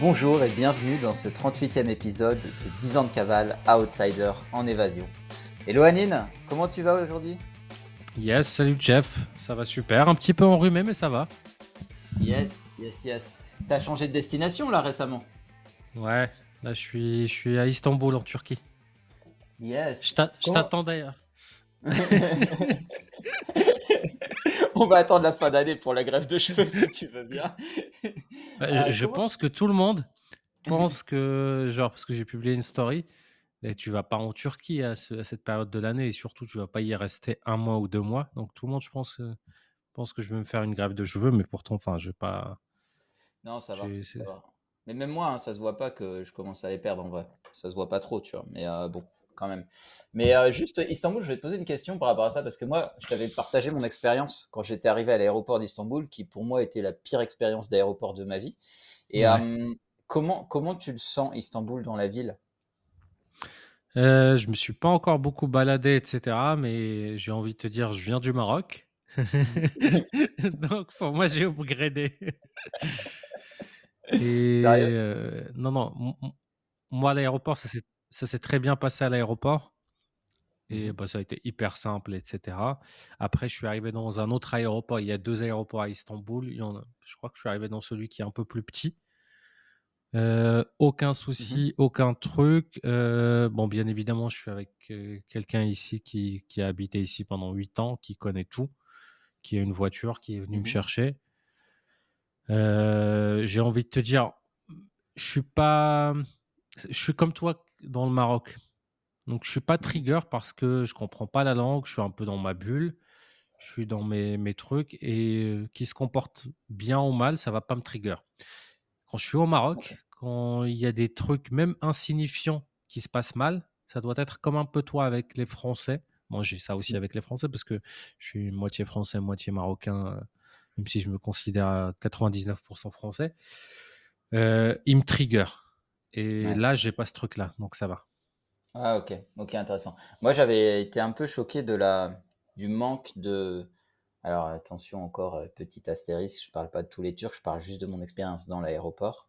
Bonjour et bienvenue dans ce 38e épisode de 10 ans de cavale Outsider en évasion. Hello Anine, comment tu vas aujourd'hui? Yes, salut Jeff, ça va super, un petit peu enrhumé mais ça va. Yes, yes, yes. T'as changé de destination là récemment? Ouais, là je suis, je suis à Istanbul en Turquie. Yes. Je t'attends d'ailleurs. On va attendre la fin d'année pour la grève de cheveux si tu veux bien. Bah, je, euh, pense que tout le monde pense que, genre, parce que j'ai publié une story, et tu vas pas en Turquie à, cette période de l'année, et surtout tu vas pas y rester un mois ou deux mois. Donc tout le monde, je pense, pense que je vais me faire une grève de cheveux, mais pourtant, enfin, je vais pas. Non, ça va, Mais même moi, hein, ça se voit pas que je commence à les perdre en vrai. Ça se voit pas trop, tu vois. Mais euh, bon quand même. Mais euh, juste, Istanbul, je vais te poser une question par rapport à ça, parce que moi, je t'avais partagé mon expérience quand j'étais arrivé à l'aéroport d'Istanbul, qui pour moi était la pire expérience d'aéroport de ma vie. Et euh, comment, comment tu le sens, Istanbul, dans la ville? Euh, Je me suis pas encore beaucoup baladé, etc. Mais j'ai envie de te dire, je viens du Maroc. Donc pour moi, j'ai upgradé. Et euh, non, non, moi, l'aéroport, ça s'est ça s'est très bien passé à l'aéroport. Et mmh bah, ça a été hyper simple, etc. Après, je suis arrivé dans un autre aéroport. Il y a deux aéroports à Istanbul. Il y en a, je crois que je suis arrivé dans celui qui est un peu plus petit. aucun mmh souci, aucun truc. bon, bien évidemment, je suis avec quelqu'un ici qui, qui, a habité ici pendant huit ans, qui connaît tout, qui a une voiture, qui est venu me mmh chercher. J'ai envie de te dire, je suis pas, je suis comme toi dans le Maroc. Donc je suis pas trigger parce que je comprends pas la langue, je suis un peu dans ma bulle, je suis dans mes, mes trucs et qui se comporte bien ou mal, ça va pas me trigger. Quand je suis au Maroc, quand il y a des trucs même insignifiants qui se passent mal, ça doit être comme un peu toi avec les Français. Moi, j'ai ça aussi mmh. avec les Français parce que je suis moitié français, moitié marocain, même si je me considère à 99% français. Euh, il me trigger. Et là, j'ai pas ce truc-là, donc ça va. Ah OK, OK, intéressant. Moi, j'avais été un peu choqué de la du manque de alors attention encore, euh, petit astérisque, je parle pas de tous les Turcs, je parle juste de mon expérience dans l'aéroport,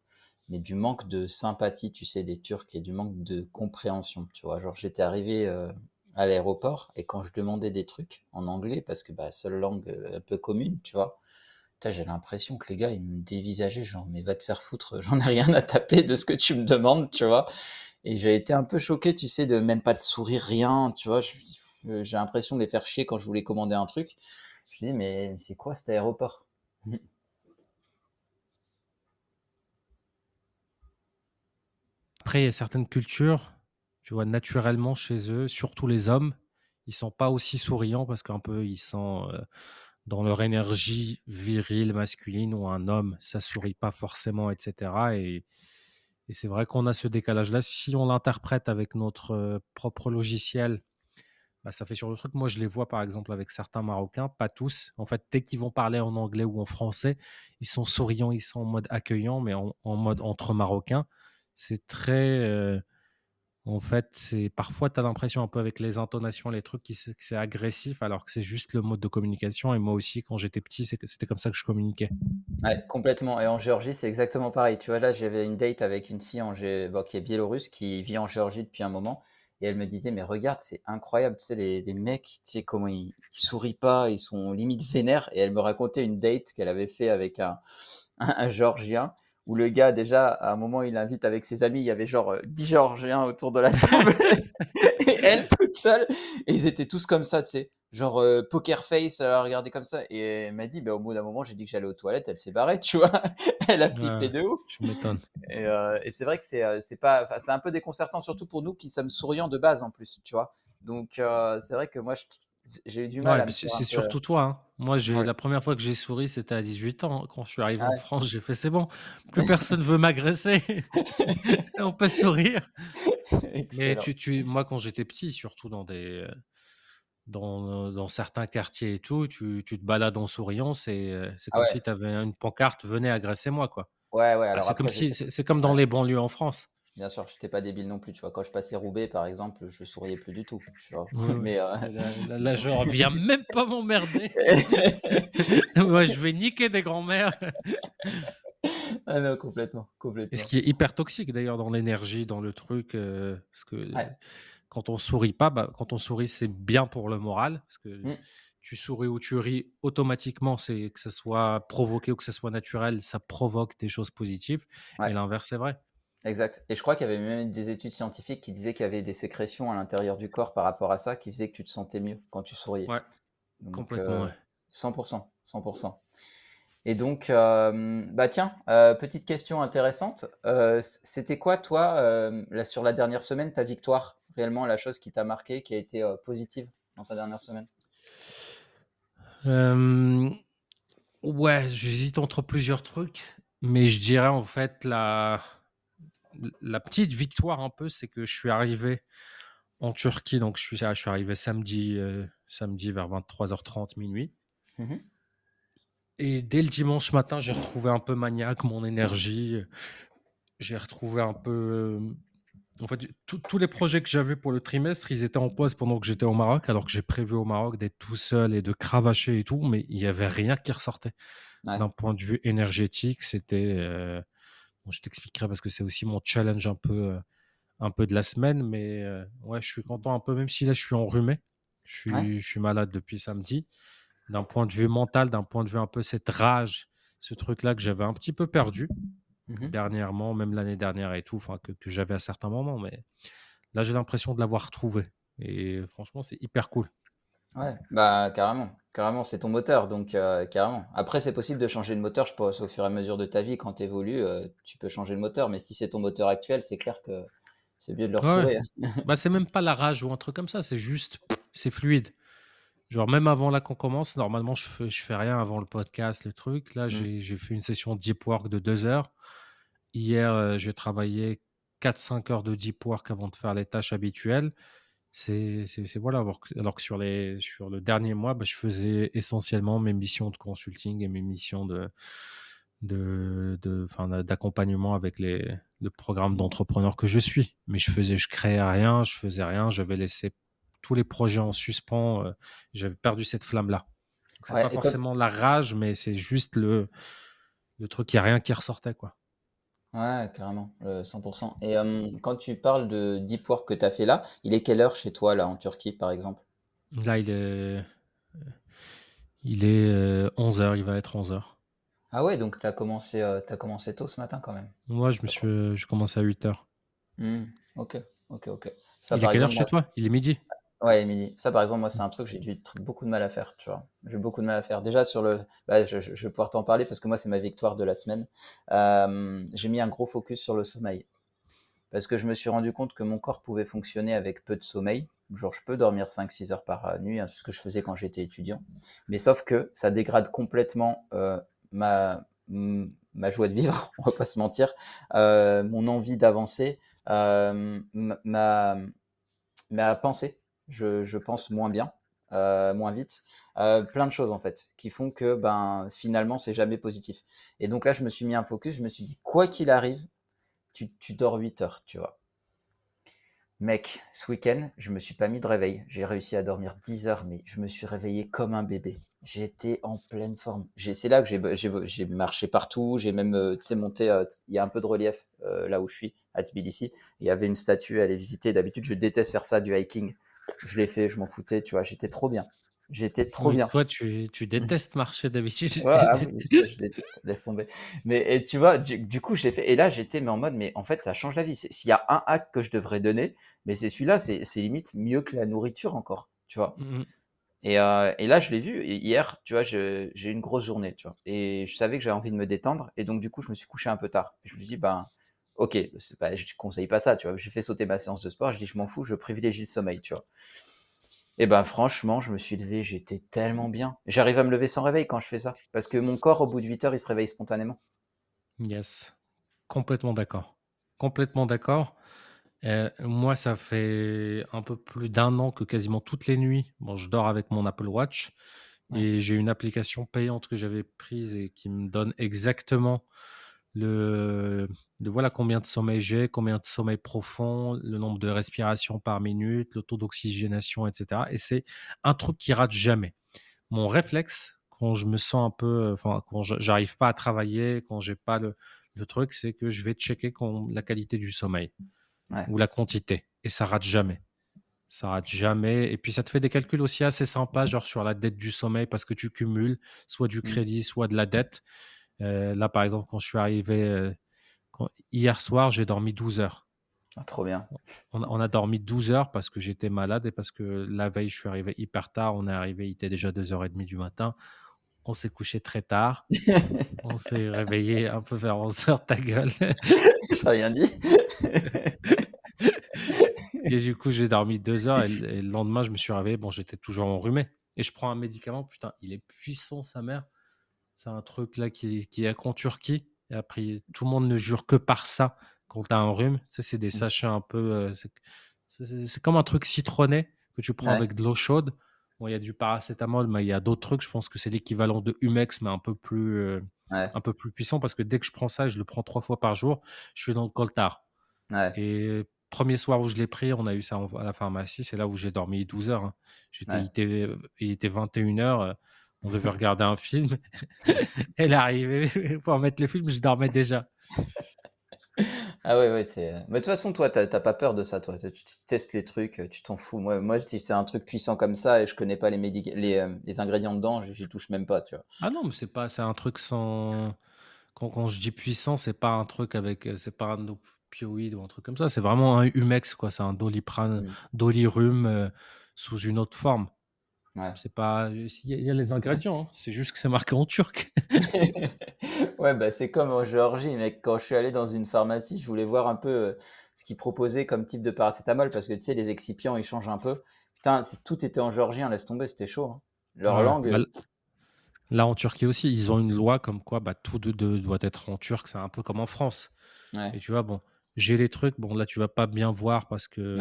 mais du manque de sympathie, tu sais, des Turcs et du manque de compréhension, tu vois? Genre j'étais arrivé, euh, à l'aéroport et quand je demandais des trucs en anglais parce que, bah, seule langue, euh, un peu commune, tu vois? J'ai l'impression que les gars, ils me dévisageaient, genre, mais va te faire foutre, j'en ai rien à taper de ce que tu me demandes, tu vois. Et j'ai été un peu choqué, tu sais, de même pas de sourire, rien, tu vois. J'ai l'impression de les faire chier quand je voulais commander un truc. Je me dis, mais c'est quoi cet aéroport? Après, il y a certaines cultures, tu vois, naturellement chez eux, surtout les hommes, ils sont pas aussi souriants parce qu'un peu, ils sont. Euh, dans leur énergie virile, masculine, où un homme, ça sourit pas forcément, etc. Et, c'est vrai qu'on a ce décalage-là. Si on l'interprète avec notre euh, propre logiciel, bah, ça fait sur le truc. Moi, je les vois par exemple avec certains Marocains, pas tous. En fait, dès qu'ils vont parler en anglais ou en français, ils sont souriants, ils sont en mode accueillant, mais en, mode entre Marocains. C'est très. Euh, en fait, c'est parfois tu as l'impression un peu avec les intonations, les trucs, qui c'est agressif, alors que c'est juste le mode de communication. Et moi aussi, quand j'étais petit, c'était comme ça que je communiquais. Ouais, complètement. Et en Géorgie, c'est exactement pareil. Tu vois, là, j'avais une date avec une fille en qui est biélorusse, qui vit en Géorgie depuis un moment. Et elle me disait, mais regarde, c'est incroyable, tu sais, les, mecs, tu sais, comment ils, sourient pas, ils sont limite vénères. Et elle me racontait une date qu'elle avait fait avec un, un Géorgien où le gars, déjà, à un moment, il invite avec ses amis, il y avait genre 10 euh, Géorgiens autour de la table, et elle toute seule, et ils étaient tous comme ça, tu sais, genre euh, poker face, à regarder comme ça, et elle m'a dit, bah, au bout d'un moment, j'ai dit que j'allais aux toilettes, elle s'est barrée, tu vois, elle a flippé de ouf. Je m'étonne. Et, euh, et c'est vrai que c'est, c'est pas, c'est un peu déconcertant, surtout pour nous qui sommes souriants de base en plus, tu vois. Donc, c'est vrai que moi, je j'ai eu du mal à C'est surtout toi. Hein. Moi, j'ai la première fois que j'ai souri, c'était à 18 ans. Quand je suis arrivé en France, j'ai fait c'est bon, plus personne veut m'agresser. On peut sourire. Mais tu, tu, moi, quand j'étais petit, surtout dans des dans, dans, certains quartiers et tout, tu, tu te balades en souriant, c'est ah comme si tu avais une pancarte, venez agresser moi quoi. Ouais, ouais. Alors c'est comme si c'est comme dans les banlieues en France. Bien sûr, je n'étais pas débile non plus, tu vois. Quand je passais Roubaix, par exemple, je souriais plus du tout, tu vois. Mais euh, là, je reviens même pas m'emmerder. Moi, je vais niquer des grands-mères. Ah non, complètement, Et ce complètement. qui est hyper toxique d'ailleurs dans l'énergie, dans le truc, heu, parce que Ouais. quand on sourit pas, bah, quand on sourit, c'est bien pour le moral, parce que Mmh. tu souris ou tu ris, automatiquement, c'est que ça soit provoqué ou que ça soit naturel, ça provoque des choses positives et Ouais. l'inverse est vrai. Exact et je crois qu'il y avait même des études scientifiques qui disaient qu'il y avait des sécrétions à l'intérieur du corps par rapport à ça, qui faisaient que tu te sentais mieux quand tu souriais. Ouais, Donc complètement, heu, ouais. 100 100 et donc hem, bah, tiens, heu, petite question intéressante, c'était quoi toi, là, sur la dernière semaine, ta victoire? Réellement la chose qui t'a marqué, qui a été, positive dans ta dernière semaine? Ouais, j'hésite entre plusieurs trucs, mais je dirais en fait la la petite victoire un peu, c'est que je suis arrivé en Turquie, donc je suis je suis arrivé samedi, heu, samedi vers 23:30-00:00 Mmh mh. et dès le dimanche matin, j'ai retrouvé un peu maniaque, mon énergie, j'ai retrouvé un peu, hem, en fait, tous les projets que j'avais pour le trimestre, ils étaient en pause pendant que j'étais au Maroc, alors que j'ai prévu au Maroc d'être tout seul et de cravacher et tout, mais il y avait rien qui ressortait. Ouais, D'un point de vue énergétique, c'était, heu, bon, je t'expliquerai parce que c'est aussi mon challenge un peu, heu, un peu de la semaine, mais heu, ouais, je suis content un peu, même si là, je suis enrhumé. Je ouais. suis je suis malade depuis samedi. D'un point de vue mental, d'un point de vue un peu cette rage, ce truc-là que j'avais un petit peu perdu Mmh mh. dernièrement, même l'année dernière et tout, que que j'avais à certains moments, mais là, j'ai l'impression de l'avoir retrouvé et franchement, c'est hyper cool. Ouais, bah, carrément, carrément, c'est ton moteur donc heu, carrément. Après, c'est possible de changer le moteur, je pense, au fur et à mesure de ta vie quand tu évolues, heu, tu peux changer le moteur, mais si c'est ton moteur actuel, c'est clair que c'est mieux de le Ouais, retrouver, hein. Bah, c'est même pas la rage ou un truc comme ça, c'est juste, c'est fluide. Genre même avant là qu'on commence, normalement je fais je fais rien avant le podcast, le truc. Là, Mmh. j'ai j'ai fait une session deep work de 2 heures. Hier, j'ai travaillé quatre cinq heures de deep work avant de faire les tâches habituelles. C'est c'est c'est voilà, alors que alors que sur les sur le dernier mois, bah, je faisais essentiellement mes missions de consulting et mes missions de de de d'accompagnement avec les le programme Mmh. d'entrepreneur que je suis. Mais je faisais je créais rien, je faisais rien, j'avais laissé tous les projets en suspens, heu, j'avais perdu cette flamme-là. Donc c'est Ouais pas forcément la rage, mais c'est juste le le truc, il y a rien qui ressortait, quoi. Ouais, carrément, heu, 100% et hem, quand tu parles de deep work que tu as fait là, il est quelle heure chez toi, là, en Turquie, par exemple? Là, il est il est, heu, 11:00, il va être 11:00. Ah ouais, donc tu as commencé, heu, tu as commencé tôt ce matin quand même? Moi, je me suis, crois. heu, je commence à 8:00. Mmh. OK, OK, OK. Ça, Il est par quelle heure exemple, chez moi toi? Il est midi. Ouais, midi. Ça, par exemple, moi, c'est un truc, j'ai tr beaucoup de mal à faire, tu vois? J'ai beaucoup de mal à faire. Déjà sur le bah, je vais pouvoir t'en parler parce que moi, c'est ma victoire de la semaine. J'ai mis un gros focus sur le sommeil parce que je me suis rendu compte que mon corps pouvait fonctionner avec peu de sommeil. Genre, je peux dormir cinq six heures par, heu, nuit, hein, ce que je faisais quand j'étais étudiant. Mais sauf que ça dégrade complètement, heu, ma, ma joie de vivre, on va pas se mentir, heu, mon envie d'avancer, ma Ma pensée, je pense moins bien, heu, moins vite, heu, plein de choses en fait, qui font que, ben, finalement, c'est jamais positif et donc là, je me suis mis un focus, je me suis dit: «Quoi qu'il arrive, tu dors 8 heures», tu vois? Mec, ce week-end, je me suis pas mis de réveil. J'ai réussi à dormir 10 heures, mais je me suis réveillé comme un bébé. J'étais en pleine forme. C'est là que j'ai marché partout, j'ai même, heu, tu monté, il y a un peu de relief, là où je suis, à Tbilissi. Il y avait une statue à aller visiter. D'habitude, je déteste faire ça, du hiking. Je l'ai fait, je m'en foutais, tu vois? J'étais trop bien. J'étais trop Oui, bien. toi, tu tu détestes marcher d'habitude. Ouais, ah oui, je je déteste, laisse tomber. Mais et tu vois, du du coup, je l'ai fait et là, j'étais mais en mode, mais en fait, ça change la vie. S'il y a un hack que je devrais donner, mais c'est celui-là, c'est limite mieux que la nourriture encore, tu vois? Mmh mh. Et heu et là, je l'ai vu et hier, tu vois, j'ai eu une grosse journée, tu vois? Et je savais que j'avais envie de me détendre et donc du coup, je me suis couché un peu tard. Je me suis dit: «Ben, OK, pas je conseille pas ça», tu vois? J'ai fait sauter ma séance de sport, je dis: «Je m'en fous, je privilégie le sommeil», tu vois? Et ben, franchement, je me suis levé, j'étais tellement bien. J'arrive à me lever sans réveil quand je fais ça, parce que mon corps, au bout de 8 heures, il se réveille spontanément. Yes, complètement d'accord. Complètement d'accord. Heu, moi, ça fait un peu plus d'un an que quasiment toutes les nuits, bon, je dors avec mon Apple Watch Ouais, et j'ai une application payante que j'avais prise et qui me donne exactement le le voilà combien de sommeil j'ai, combien de sommeil profond, le nombre de respirations par minute, le taux d'oxygénation et cetera et c'est un truc qui rate jamais. Mon réflexe, quand je me sens un peu, enfin, quand j'arrive pas à travailler, quand j'ai pas le le truc, c'est que je vais checker la qualité du sommeil Ouais. ou la quantité. Et ça rate jamais. Ça rate jamais. Et puis, ça te fait des calculs aussi assez sympas, genre sur la dette du sommeil, parce que tu cumules soit du Mmh. crédit, soit de la dette. Euh, là, par exemple, quand je suis arrivé euh, quand- hier soir, j'ai dormi 12 heures. Ah, trop bien. On, a- on a dormi 12 heures parce que j'étais malade et parce que la veille, je suis arrivé hyper tard. On est arrivé, il était déjà 2h30 du matin. On s'est couché très tard. On s'est réveillé un peu vers 11h, ta gueule. J'ai rien dit. Et du coup, j'ai dormi deux heures et, le- et le lendemain, je me suis réveillé. Bon, j'étais toujours enrhumé. Et je prends un médicament. Putain, il est puissant, sa mère. C'est un truc là qui, qui est qu'en Turquie. Et après, tout le monde ne jure que par ça quand tu as un rhume. Ça, c'est des Mmh. sachets un peu. euh, c'est- comme un truc citronné que tu prends Ouais. avec de l'eau chaude. Bon, il y a du paracétamol, mais il y a d'autres trucs. Je pense que c'est l'équivalent de Humex, mais un peu plus. euh, Ouais, un peu plus puissant parce que dès que je prends ça, je le prends trois fois par jour, je suis dans le coltard. ouais, Et premier soir où je l'ai pris, on a eu ça à la pharmacie, c'est là où j'ai dormi 12 heures. hein. J'étais, il, était, il était 21 heures, on devait regarder un film. Elle est arrivée pour mettre le film, je dormais déjà. Ah ouais, ouais, c'est. Mais de toute façon, toi, t'as pas peur de ça, toi. Tu, testes les trucs, tu t'en fous. Moi, moi, si c'est un truc puissant comme ça et je connais pas les médic... les, euh, les ingrédients dedans, j'y touche même pas, tu vois. Ah non, mais c'est pas, c'est un truc sans. Quand, quand je dis puissant, c'est pas un truc avec, euh, c'est pas un opioïde ou un truc comme ça. C'est vraiment un Humex, quoi. C'est un doliprane, dolirum euh, sous une autre forme. Ouais. C'est pas, il y, a- les ingrédients. hein. C'est juste que c'est marqué en turc. Ouais, bah c'est comme en Géorgie, mec. Quand je suis allé dans une pharmacie, je voulais voir un peu euh, ce qu'ils proposaient comme type de paracétamol parce que tu sais, les excipients, ils changent un peu. Putain, si tout était en géorgien, laisse tomber, c'était chaud. hein. Leur Ouais. langue. Bah, l- Là, en Turquie aussi, ils ont une loi comme quoi bah, tout de, de- doit être en turc. C'est un peu comme en France. Ouais, Et tu vois, bon, j'ai les trucs. Bon, là, tu vas pas bien voir parce que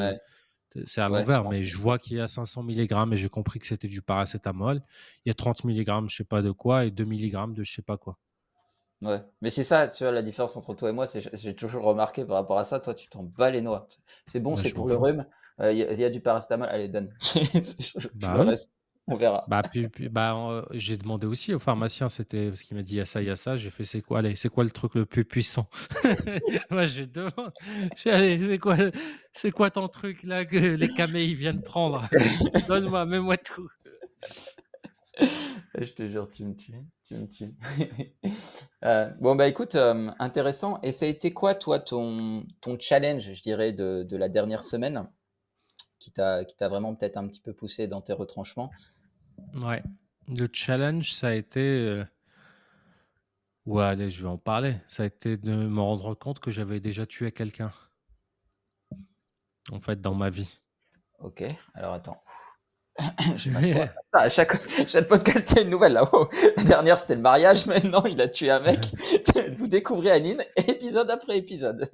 c'est à l'envers, mais je vois qu'il y a 500 mg et j'ai compris que c'était du paracétamol. Il y a 30 mg, je sais pas de quoi, et 2 mg de je sais pas quoi. Ouais, mais c'est ça, tu vois, la différence entre toi et moi, c'est j'ai toujours remarqué par rapport à ça, toi, tu t'en bats les noix. C'est bon, c'est pour le fous. rhume, il y, a- y a du paracétamol, allez, donne. Je- Bah reste, on verra. Bah, puis, puis- bah, euh, j'ai demandé aussi au pharmacien, c'était parce qu'il m'a dit il y a ça, il y a ça. J'ai fait c'est quoi, allez, c'est quoi le truc le plus puissant? Moi, je demande, allez, c'est quoi, c'est quoi ton truc là que les camélies viennent prendre? Donne-moi, mets-moi tout. Je te jure, tu me tues, tu me tues. Euh, bon, bah écoute, euh, intéressant. Et ça a été quoi, toi, ton, ton challenge, je dirais, de, de la dernière semaine, qui t'a qui t'a vraiment peut-être un petit peu poussé dans tes retranchements? Ouais. Le challenge, ça a été, euh, ouais, allez, je vais en parler. Ça a été de me rendre compte que j'avais déjà tué quelqu'un, en fait, dans ma vie. Ok, alors attends. Je m'assois. Ah, à chaque, chaque podcast, il y a une nouvelle là. Oh, La dernière, c'était le mariage. Maintenant, il a tué un mec. Vous découvrez Anine, épisode après épisode.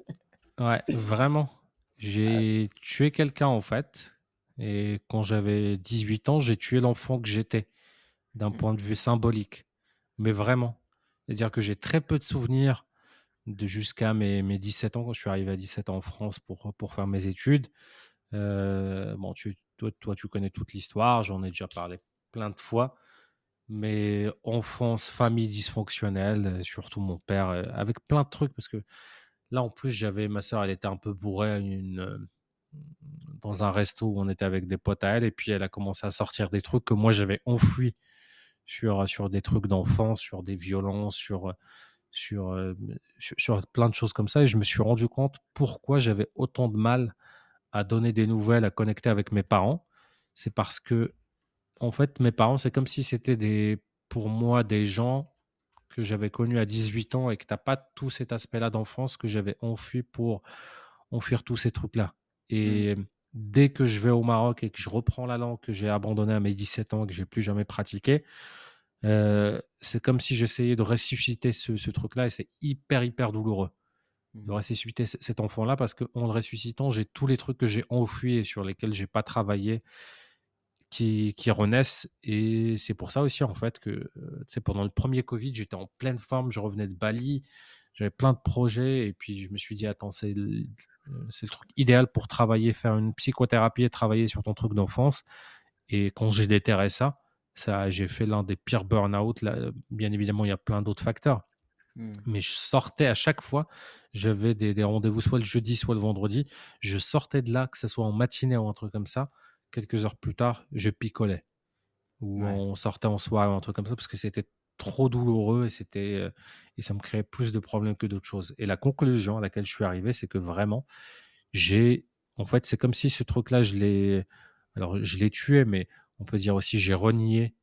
Ouais, vraiment. J'ai tué quelqu'un en fait. Et quand j'avais 18 ans, j'ai tué l'enfant que j'étais, d'un Mm. point de vue symbolique. Mais vraiment. C'est-à-dire que j'ai très peu de souvenirs de jusqu'à mes, mes 17 ans, quand je suis arrivé à 17 ans en France pour, pour faire mes études. Euh, bon, tu, toi, toi, tu connais toute l'histoire, j'en ai déjà parlé plein de fois. Mais enfance, famille dysfonctionnelle, surtout mon père, euh, avec plein de trucs, parce que Là, en plus, j'avais ma soeur, elle était un peu bourrée à une, dans un resto où on était avec des potes à elle, et puis elle a commencé à sortir des trucs que moi j'avais enfouis sur, sur des trucs d'enfants, sur des violences, sur, sur, euh, sur, sur plein de choses comme ça, et je me suis rendu compte pourquoi j'avais autant de mal à donner des nouvelles, à connecter avec mes parents. C'est parce que, en fait, mes parents, c'est comme si c'était des, pour moi des gens que j'avais connus à 18 ans et que tu n'as pas tout cet aspect-là d'enfance que j'avais enfui pour enfuir tous ces trucs-là. Et dès que je vais au Maroc et que je reprends la langue que j'ai abandonnée à mes 17 ans et que j'ai plus jamais pratiqué, euh, c'est comme si j'essayais de ressusciter ce, ce truc-là et c'est hyper, hyper douloureux de Mm. ressusciter cet enfant-là parce qu'en le ressuscitant, j'ai tous les trucs que j'ai enfouis et sur lesquels j'ai pas travaillé qui, qui renaissent. Et c'est pour ça aussi, en fait, que euh, sais, pendant le premier Covid, j'étais en pleine forme, je revenais de Bali, j'avais plein de projets. Et puis, je me suis dit, attends, c'est c'est le truc idéal pour travailler, faire une psychothérapie et travailler sur ton truc d'enfance. Et quand j'ai déterré ça, ça j'ai fait l'un des pires burn-out. Là, bien évidemment, il y a plein d'autres facteurs. Mmh. Mais je sortais à chaque fois, j'avais des des rendez-vous soit le jeudi, soit le vendredi. Je sortais de là, que ce soit en matinée ou un truc comme ça, quelques heures plus tard, je picolais ou Ouais. on sortait en soirée ou un truc comme ça parce que c'était trop douloureux et c'était, heu et ça me créait plus de problèmes que d'autres choses. Et la conclusion à laquelle je suis arrivé, c'est que vraiment, j'ai en fait, c'est comme si ce truc-là, je l'ai alors je l'ai tué, mais on peut dire aussi j'ai renié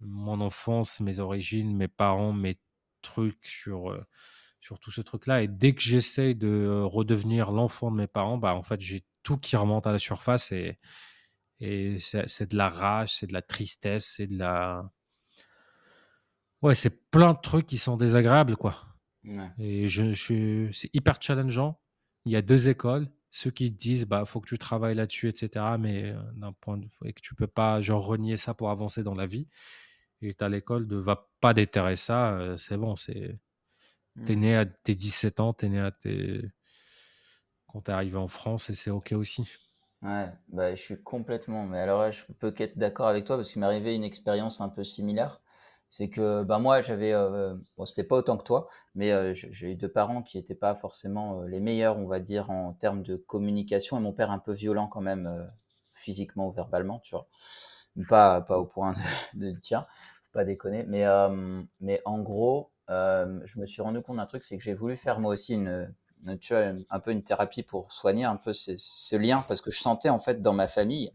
mon enfance, mes origines, mes parents, mes trucs sur, heu, sur tout ce truc-là. Et dès que j'essaye de, heu, redevenir l'enfant de mes parents, bah, en fait, j'ai tout qui remonte à la surface et et c'est de la rage, c'est de la tristesse, c'est de la ouais, c'est plein de trucs qui sont désagréables, quoi Ouais. et je je c'est hyper challengeant. Il y a 2 écoles, ceux qui disent: «Bah, faut que tu travailles là-dessus et cetera», mais heu, d'un point de et que tu peux pas, genre, renier ça pour avancer dans la vie et as l'école de: «Va pas déterrer ça, heu, c'est bon, c'est Mmh. né à tes 17 ans, tu es né à tes quand tu es arrivé en France et c'est OK aussi». Ouais, bah, je suis complètement mais alors là, je peux qu'être d'accord avec toi parce qu'il m'est arrivé une expérience un peu similaire. C'est que, bah, moi, j'avais, heu, bon, c'était pas autant que toi, mais heu, j'ai eu 2 parents qui étaient pas forcément, heu, les meilleurs, on va dire, en termes de communication et mon père un peu violent quand même, heu, physiquement ou verbalement, tu vois? Pas pas au point de de tien, faut pas déconner, mais mais en gros, je me suis rendu compte d'un truc, c'est que j'ai voulu faire moi aussi une, tu vois, un peu une thérapie pour soigner un peu ce lien parce que je sentais en fait dans ma famille,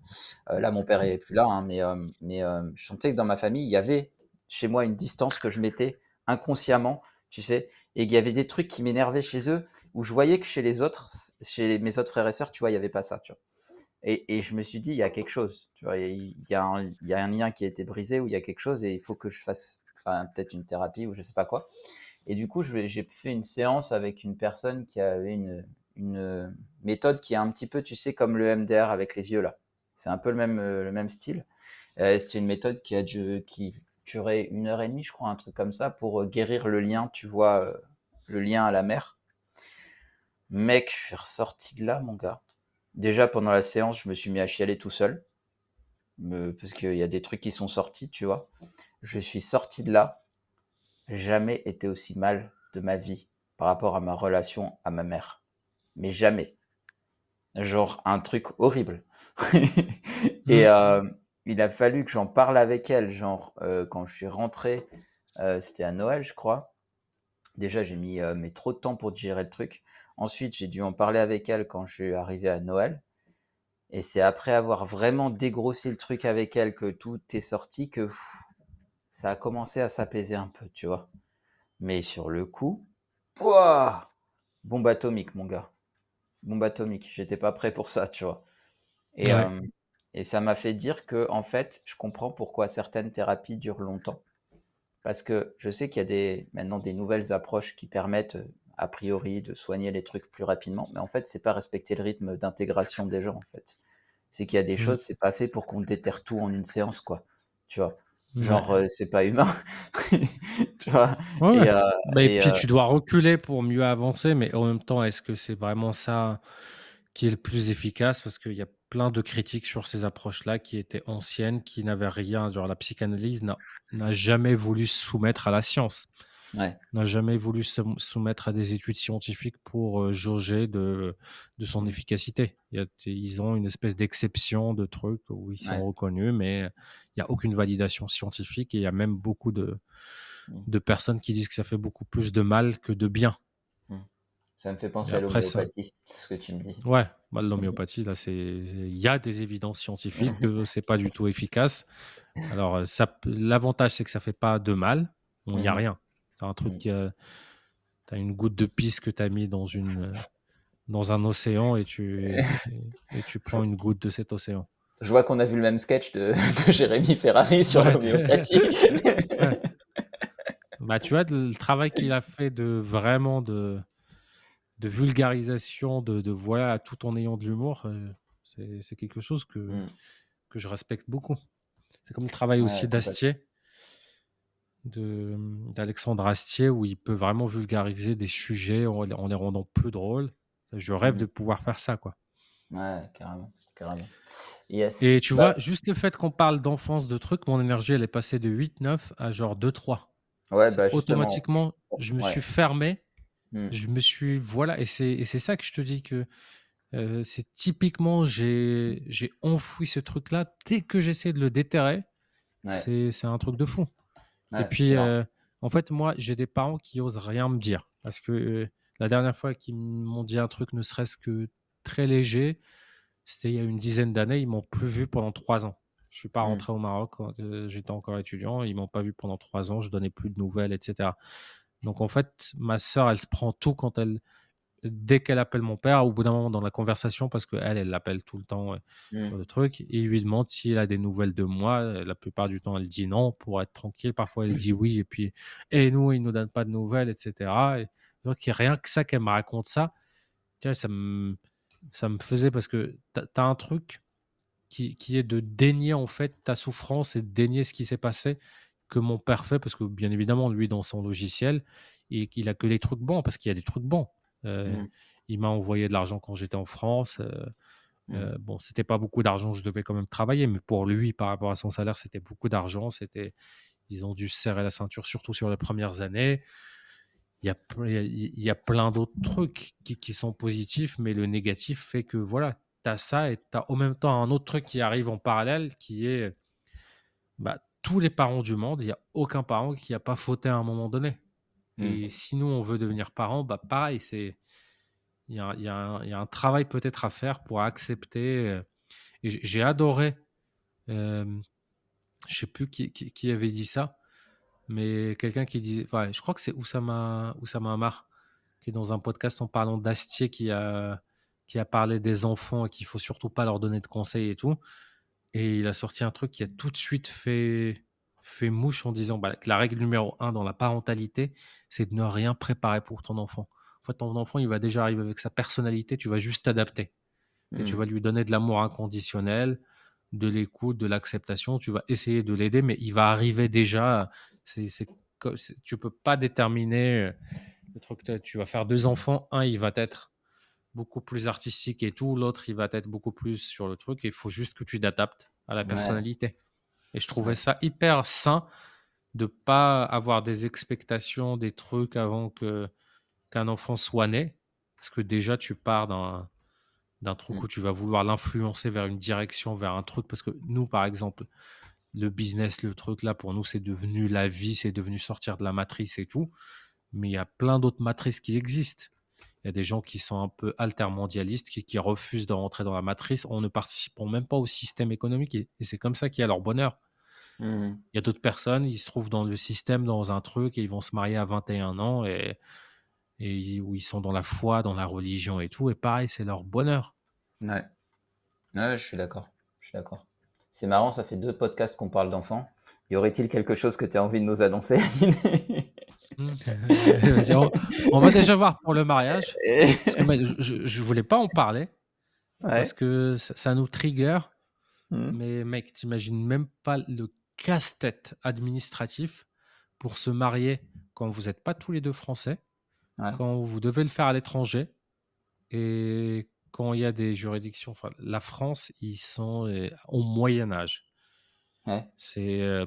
là mon père est plus là, hein, mais mais je sentais que dans ma famille, il y avait chez moi une distance que je mettais inconsciemment, tu sais? Et qu'il y avait des trucs qui m'énervaient chez eux, où je voyais que chez les autres, chez mes autres frères et sœurs, tu vois, il y avait pas ça, tu vois? Et et je me suis dit: «Il y a quelque chose», tu vois? Il y a un il y a un lien qui a été brisé, ou il y a quelque chose et il faut que je fasse, peut-être une thérapie ou je sais pas quoi. Et du coup, j'ai fait une séance avec une personne qui avait une une, méthode qui est un petit peu, tu sais, comme le MDR avec les yeux là. C'est un peu le même, heu, le même style. Heu, c'est une méthode qui a du qui durait une heure et demie, je crois, un truc comme ça, pour, heu, guérir le lien, tu vois, heu, le lien à la mer. Mec, je suis ressorti de là, mon gars. Déjà pendant la séance, je me suis mis à chialer tout seul, parce qu'il y a des trucs qui sont sortis, tu vois? Je suis sorti de là, jamais été aussi mal de ma vie par rapport à ma relation à ma mère, mais jamais. Genre un truc horrible et Mmh. Il a fallu que j'en parle avec elle, genre, heu, quand je suis rentré, heu, c'était à Noël, je crois. Déjà, j'ai mis, heu, mais trop de temps pour digérer le truc. Ensuite, j'ai dû en parler avec elle quand je suis arrivé à Noël et c'est après avoir vraiment dégrossi le truc avec elle que tout est sorti que pff, ça a commencé à s'apaiser un peu, tu vois? Mais sur le coup, pouah! Bombe atomique, mon gars. Bombe atomique. J'étais pas prêt pour ça, tu vois? Et Ouais. Et ça m'a fait dire que en fait, je comprends pourquoi certaines thérapies durent longtemps. Parce que je sais qu'il y a des maintenant des nouvelles approches qui permettent, heu, a priori, de soigner les trucs plus rapidement, mais en fait, c'est pas respecter le rythme d'intégration des gens, en fait. C'est qu'il y a des Mmh. choses, c'est pas fait pour qu'on déterre tout en une séance, quoi, tu vois? Genre, heu, c'est pas humain, tu vois? Ouais, ouais. Et heu Bah et et puis heu tu dois reculer pour mieux avancer, mais en même temps, est-ce que c'est vraiment ça qui est le plus efficace? Parce qu'il y a plein de critiques sur ces approches-là qui étaient anciennes, qui n'avaient rien genre la psychanalyse n'a jamais voulu se soumettre à la science, ouais, n'a jamais voulu se soumettre à des études scientifiques pour, heu, jauger de de son efficacité. Il y a ils ont une espèce d'exception de trucs où ils sont reconnus, mais il y a aucune validation scientifique et il y a même beaucoup de mmh, de personnes qui disent que ça fait beaucoup plus de mal que de bien. Ça me fait penser à après ça l'homéopathie, ce que tu me dis. ouais, bah, l'homéopathie là, c'est il y a des évidences scientifiques que c'est pas du tout efficace. Alors, heu, ça l'avantage, c'est que ça fait pas de mal. Il y a Mmh rien. C'est un truc Mmh. as une goutte de pisse que tu as mis dans une, heu, dans un océan et tu et et tu prends une goutte de cet océan. Je vois qu'on a vu le même sketch de de Jérémy Ferrari sur Ouais, l'homéopathie. ouais. Bah, tu vois, le travail qu'il a fait de vraiment de de vulgarisation, de de voilà, tout en ayant de l'humour, heu, c'est quelque chose que Mmh. que je respecte beaucoup. C'est comme le travail Ouais, aussi d'Astier, d'Alexandre Astier où il peut vraiment vulgariser des sujets en les en les rendant plus drôles. Je rêve Mmh. de pouvoir faire ça, quoi. Ouais, carrément, carrément. Yes. Et tu Bah vois, juste le fait qu'on parle d'enfance, de trucs, mon énergie, elle est passée de huit neuf à genre deux trois Ouais, C'est bah, automatiquement, je me suis fermé, Mmh. je me suis voilà et c'est ça que je te dis que, heu, c'est typiquement j'ai j'ai enfoui ce truc-là. Dès que j'essaie de le déterrer, Ouais. c'est c'est un truc de fou et puis, heu, en fait, moi, j'ai des parents qui osent rien me dire parce que, heu, la dernière fois qu'ils m'ont dit un truc, ne serait-ce que très léger, c'était il y a une dizaine d'années, ils m'ont plus vu pendant 3 ans. Je suis pas Mmh. rentré au Maroc j'étais encore étudiant, ils m'ont pas vu pendant 3 ans, je donnais plus de nouvelles et cetera. Donc en fait, ma sœur, elle se prend tout quand elle dès qu'elle appelle mon père, au bout d'un moment dans la conversation, parce qu'elle, elle l'appelle tout le temps, heu, Mmh. le truc, et il lui demande s'il a des nouvelles de moi. La plupart du temps, elle dit non pour être tranquille. Parfois, elle dit oui et puis: «Et nous, il nous donne pas de nouvelles» et cetera et donc rien que ça qu'elle me raconte ça, tu vois, ça me ça me faisait parce que tu as tu as un truc qui qui est de dénier, en fait, ta souffrance et de dénier ce qui s'est passé, que mon père fait parce que, bien évidemment, lui, dans son logiciel et qu'il a que les trucs bons parce qu'il y a des trucs bons. Heu, Mmh. il m'a envoyé de l'argent quand j'étais en France, heu Mmh. heu, bon, c'était pas beaucoup d'argent, je devais quand même travailler, mais pour lui, par rapport à son salaire, c'était beaucoup d'argent. C'était ils ont dû se serrer la ceinture, surtout sur les premières années. Il y a ple il y a il y a plein d'autres trucs qui qui sont positifs, mais le négatif fait que, voilà, tu as ça et tu as en même temps un autre truc qui arrive en parallèle qui est, bah, tous les parents du monde, il y a aucun parent qui a pas fauté à un moment donné Mmh. et si nous, on veut devenir parents, bah, pareil, c'est il y a y un il y a un travail peut-être à faire pour accepter, heu et j'ai adoré, hem, je sais plus qui qui qui avait dit ça, mais quelqu'un qui disait enfin, je crois que c'est Oussama Oussama Ammar, qui est dans un podcast en parlant d'Astier qui a qui a parlé des enfants et qu'il faut surtout pas leur donner de conseils et tout et il a sorti un truc qui a tout de suite fait fait mouche en disant, bah, que la règle numéro un dans la parentalité, c'est de ne rien préparer pour ton enfant. En fait, ton enfant, il va déjà arriver avec sa personnalité, tu vas juste t'adapter et tu Mmh. vas lui donner de l'amour inconditionnel, de l'écoute, de l'acceptation. Tu vas essayer de l'aider, mais il va arriver déjà. C'est, c'est, tu peux pas déterminer euh, le truc. que Tu vas faire deux enfants, un il va être beaucoup plus artistique et tout, l'autre il va être beaucoup plus sur le truc. Il faut juste que tu t'adaptes à la Ouais, personnalité. Et je trouvais ça hyper sain de pas avoir des expectations, des trucs avant que qu'un enfant soit né, parce que déjà tu pars d'un d'un truc Mmh. où tu vas vouloir l'influencer vers une direction, vers un truc. Parce que nous, par exemple, le business, le truc là, pour nous, c'est devenu la vie, c'est devenu sortir de la matrice et tout. Mais il y a plein d'autres matrices qui existent. Il y a des gens qui sont un peu altermondialistes, qui, qui refusent de rentrer dans la matrice en ne participant même pas au système économique. Et, et c'est comme ça qu'il y a leur bonheur. Mmh. Il y a d'autres personnes, ils se trouvent dans le système, dans un truc, et ils vont se marier à 21 ans, et, et où ils sont dans la foi, dans la religion et tout. Et pareil, c'est leur bonheur. Ouais. Ouais, je suis d'accord. Je suis d'accord. C'est marrant, ça fait deux podcasts qu'on parle d'enfants. Y aurait-il quelque chose que tu as envie de nous annoncer, on, on va déjà voir pour le mariage. Que je, je, voulais pas en parler parce que ça, ça nous trigger. Mmh. Mais mec, t'imagines même pas le casse-tête administratif pour se marier quand vous n'êtes pas tous les deux français, Ouais. quand vous devez le faire à l'étranger et quand il y a des juridictions. Enfin, la France, ils sont euh, au Moyen Âge. Ouais. C'est euh,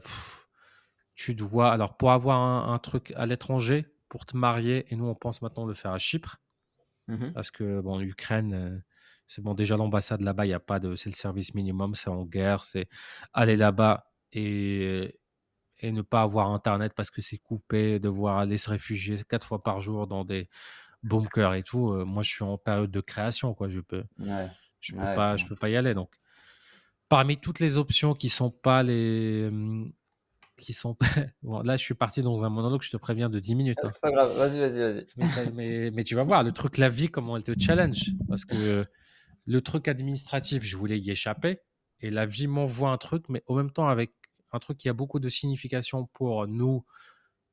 tu dois alors pour avoir un, un truc à l'étranger pour te marier et nous on pense maintenant le faire à Chypre Mhm. parce que bon l'Ukraine euh, c'est bon déjà l'ambassade là-bas il y a pas de c'est le service minimum c'est en guerre c'est aller là-bas et et ne pas avoir internet parce que c'est coupé devoir aller se réfugier quatre fois par jour dans des bunkers et tout euh, moi je suis en période de création quoi je peux Ouais. je peux Ouais, pas je peux pas y aller donc parmi toutes les options qui sont pas les hum, qui sont bon, là je suis parti dans un monologue je te préviens de 10 minutes Ah, hein. C'est pas grave, vas-y, vas-y, vas-y. mais, ça- mais, mais tu vas voir le truc la vie comment elle te challenge. Parce que le truc administratif je voulais y échapper. Et la vie m'envoie un truc mais en même temps avec un truc qui a beaucoup de signification pour nous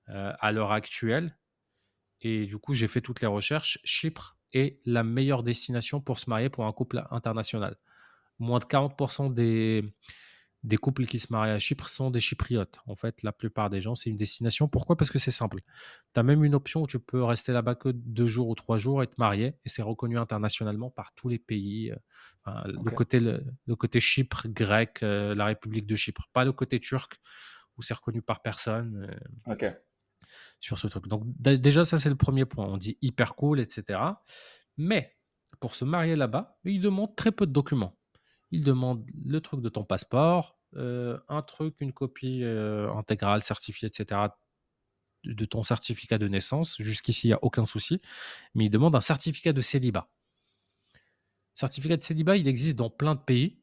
euh, à l'heure actuelle. Et du coup j'ai fait toutes les recherches. Chypre est la meilleure destination pour se marier pour un couple international. Moins de 40% des, des couples qui se marient à Chypre sont des Chypriotes. En fait, la plupart des gens, c'est une destination. Pourquoi? Parce que c'est simple. Tu as même une option où tu peux rester là-bas que deux jours ou trois jours et te marier, et c'est reconnu internationalement par tous les pays. euh, le, côté, le, le côté Chypre, grec, euh, la République de Chypre, pas le côté turc, où c'est reconnu par personne. euh, Ok. sur ce truc. Donc déjà, ça c'est le premier point. On dit hyper cool, etc. Mais pour se marier là-bas, ils demandent très peu de documents. Ils demandent le truc de ton passeport, euh, un truc, une copie euh, intégrale, certifiée, etc. de ton certificat de naissance. Jusqu'ici, il n'y a aucun souci. Mais ils demandent un certificat de célibat. Certificat de célibat, il existe dans plein de pays.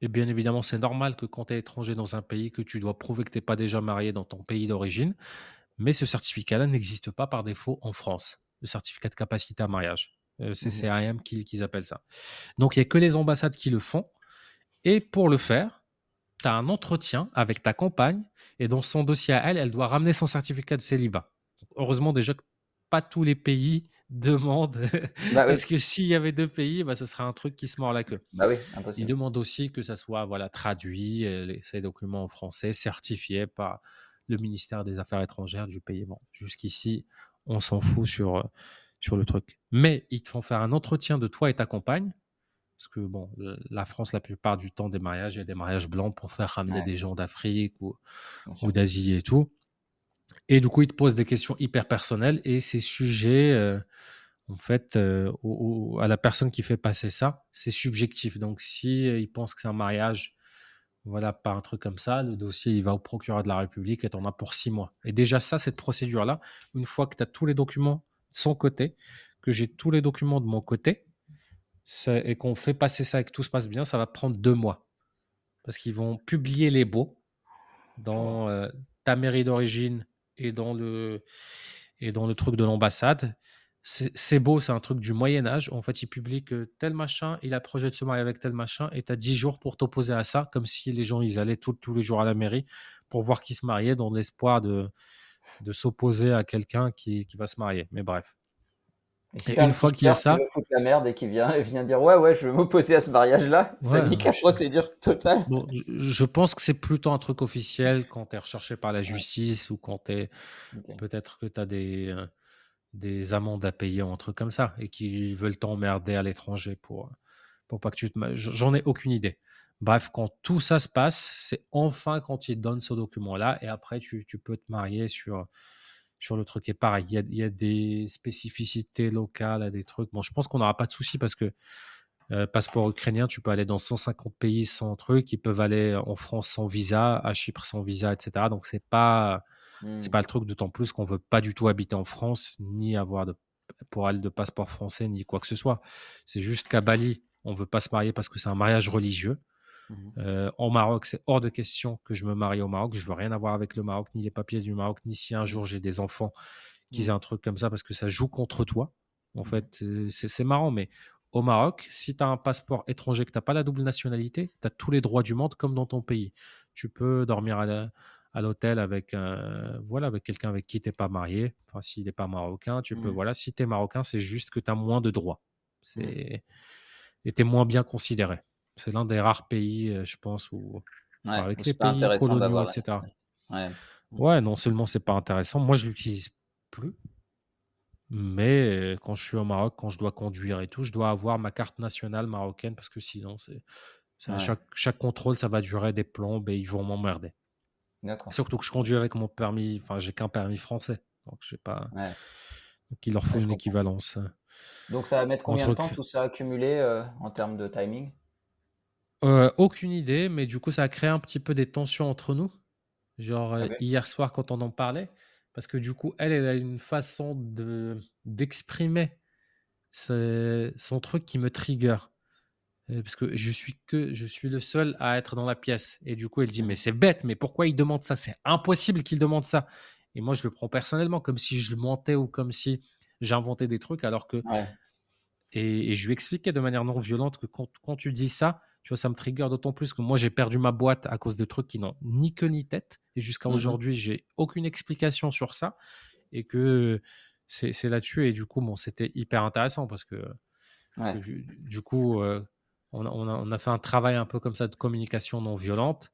Et bien évidemment, c'est normal que quand tu es étranger dans un pays, que tu dois prouver que tu n'es pas déjà marié dans ton pays d'origine. Mais ce certificat-là n'existe pas par défaut en France, le certificat de capacité à mariage. Euh, c'est mmh CAM qu'ils appellent ça. Donc, il n'y a que les ambassades qui le font. Et pour le faire, tu as un entretien avec ta compagne et dans son dossier à elle, elle doit ramener son certificat de célibat. Heureusement déjà que pas tous les pays demandent. Bah Parce que s'il y avait deux pays, bah, ce serait un truc qui se mord la queue. Bah oui, Ils demandent aussi que ça soit voilà, traduit, euh, ces documents en français, certifiés par le ministère des Affaires étrangères du pays. Bon, jusqu'ici, on s'en fout sur, euh, sur le truc. Mais ils te font faire un entretien de toi et ta compagne. Parce que, bon, la France, la plupart du temps, des mariages, il y a des mariages blancs pour faire ramener des gens d'Afrique ou, ou d'Asie et tout. Et du coup, ils te posent des questions hyper personnelles et c'est sujet, euh, en fait, euh, à la personne qui fait passer ça, c'est subjectif. Donc, si il pense que c'est un mariage voilà, pas un truc comme ça. Le dossier, il va au procureur de la République et tu en as pour six mois. Et déjà, ça, cette procédure-là, une fois que tu as tous les documents de son côté, que j'ai tous les documents de mon côté, et qu'on fait passer ça et que tout se passe bien, ça va prendre deux mois. Parce qu'ils vont publier les baux dans euh, ta mairie d'origine et dans le et dans le truc de l'ambassade c'est beau, c'est un truc du Moyen Âge. En fait, il publie que tel machin, il a projet de se marier avec tel machin, et tu as 10 jours pour t'opposer à ça, comme si les gens, ils allaient tous les jours à la mairie pour voir qui se mariait, dans l'espoir de, de s'opposer à quelqu'un qui, qui, va se marier. Mais bref. Et, une fois qu'il y a ça. la merde et qui vient, vient dire Ouais, ouais, je veux m'opposer à ce mariage-là. ça nique la procédure totale. Bon, je, pense que c'est plutôt un truc officiel quand tu es recherché par la justice ou quand tu es. Peut-être que tu as des. Euh, des amendes à payer ou un truc comme ça et qui veulent t'emmerder à l'étranger pour, pour pas que tu te. J'en ai aucune idée. Bref, quand tout ça se passe, c'est enfin quand ils te donnent ce document-là et après tu, tu, peux te marier sur, sur le truc. Et pareil, il y a, y a, des spécificités locales, à des trucs. Bon, je pense qu'on n'aura pas de souci parce que euh, passeport ukrainien, tu peux aller dans 150 pays sans truc. Ils peuvent aller en France sans visa, à Chypre sans visa, etc. Donc c'est pas c'est mmh. pas le truc, d'autant plus qu'on veut pas du tout habiter en France, ni avoir de, pour aller de passeport français, ni quoi que ce soit. C'est juste qu'à Bali, on veut pas se marier parce que c'est un mariage religieux. Mmh euh, en Maroc, c'est hors de question que je me marie au Maroc. Je veux rien avoir avec le Maroc, ni les papiers du Maroc, ni si un jour j'ai des enfants qui aient mmh. un truc comme ça parce que ça joue contre toi. En fait, euh, c'est marrant, mais au Maroc, si tu as un passeport étranger, que tu n'as pas la double nationalité, tu as tous les droits du monde comme dans ton pays. Tu peux dormir à l'hôtel avec, voilà, avec quelqu'un avec qui tu n'es pas marié. Enfin, s'il n'est pas marocain, tu peux. Mmh. Voilà, si tu es marocain, c'est juste que tu as moins de droits. Mmh. C'est... Et tu es moins bien considéré. C'est l'un des rares pays, je pense, où. avec les pays coloniaux, etc. Ouais. ouais, non seulement c'est pas intéressant, moi je l'utilise plus. Mais quand je suis au Maroc, quand je dois conduire et tout, je dois avoir ma carte nationale marocaine parce que sinon, c'est, chaque, chaque contrôle, ça va durer des plombes et ils vont m'emmerder. Surtout que je conduis avec mon permis, enfin, j'ai qu'un permis français. Donc, j'ai pas. Donc, il leur faut une équivalence. Donc, ça va mettre combien de temps tout ça accumulé euh, en termes de timing? Euh, Aucune idée, mais du coup, ça a créé un petit peu des tensions entre nous. Genre, ah hier soir, quand on en parlait, parce que du coup, elle, elle a une façon de d'exprimer son truc qui me trigger parce que je suis que je suis le seul à être dans la pièce. Et du coup, elle dit mais c'est bête, mais pourquoi il demande ça? C'est impossible qu'il demande ça. Et moi, je le prends personnellement comme si je le mentais ou comme si j'inventais des trucs, alors que et, je lui expliquais de manière non violente que quand, quand, tu dis ça, tu vois, ça me trigger d'autant plus que moi j'ai perdu ma boîte à cause de trucs qui n'ont ni queue ni tête. Et jusqu'à mmh aujourd'hui, j'ai aucune explication sur ça et que c'est là-dessus. Et du coup, bon, c'était hyper intéressant parce que, du, coup. Euh, on a, fait un travail un peu comme ça de communication non violente,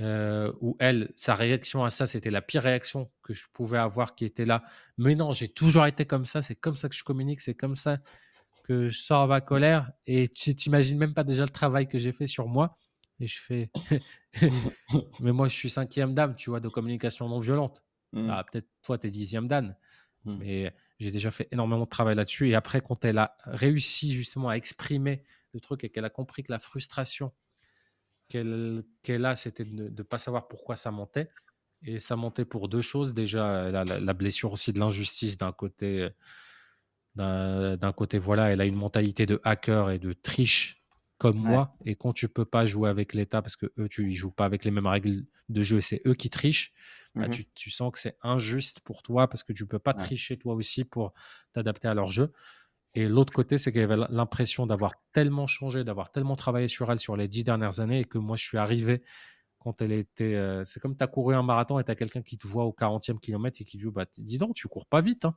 euh, où elle, sa réaction à ça, c'était la pire réaction que je pouvais avoir qui était là. Mais non, j'ai toujours été comme ça, c'est comme ça que je communique, c'est comme ça que je sors ma colère. Et tu t'imagines même pas déjà le travail que j'ai fait sur moi. Et je fais. Mais moi, je suis cinquième dame, tu vois, de communication non violente. Mmh. Ah, peut-être toi, tu es dixième dan, Mmh. mais j'ai déjà fait énormément de travail là-dessus et après quand elle a réussi justement à exprimer le truc et qu'elle a compris que la frustration qu'elle qu'elle a, c'était de ne pas savoir pourquoi ça montait et ça montait pour 2 choses. Déjà, la blessure aussi de l'injustice d'un côté, d'un côté, voilà, elle a une mentalité de hacker et de triche comme Ouais. moi et quand tu peux pas jouer avec l'État parce qu'eux, tu ils jouent pas avec les mêmes règles de jeu et c'est eux qui trichent, bah, Mmh tu tu sens que c'est injuste pour toi parce que tu peux pas Ouais. tricher toi aussi pour t'adapter à leur jeu et l'autre côté, c'est qu'elle avait l'impression d'avoir tellement changé, d'avoir tellement travaillé sur elle sur les 10 dernières années et que moi, je suis arrivé quand elle était, heu c'est comme tu as couru un marathon et tu as quelqu'un qui te voit au 40e kilomètre et qui dit: «Bah, dis donc, tu cours pas vite, hein».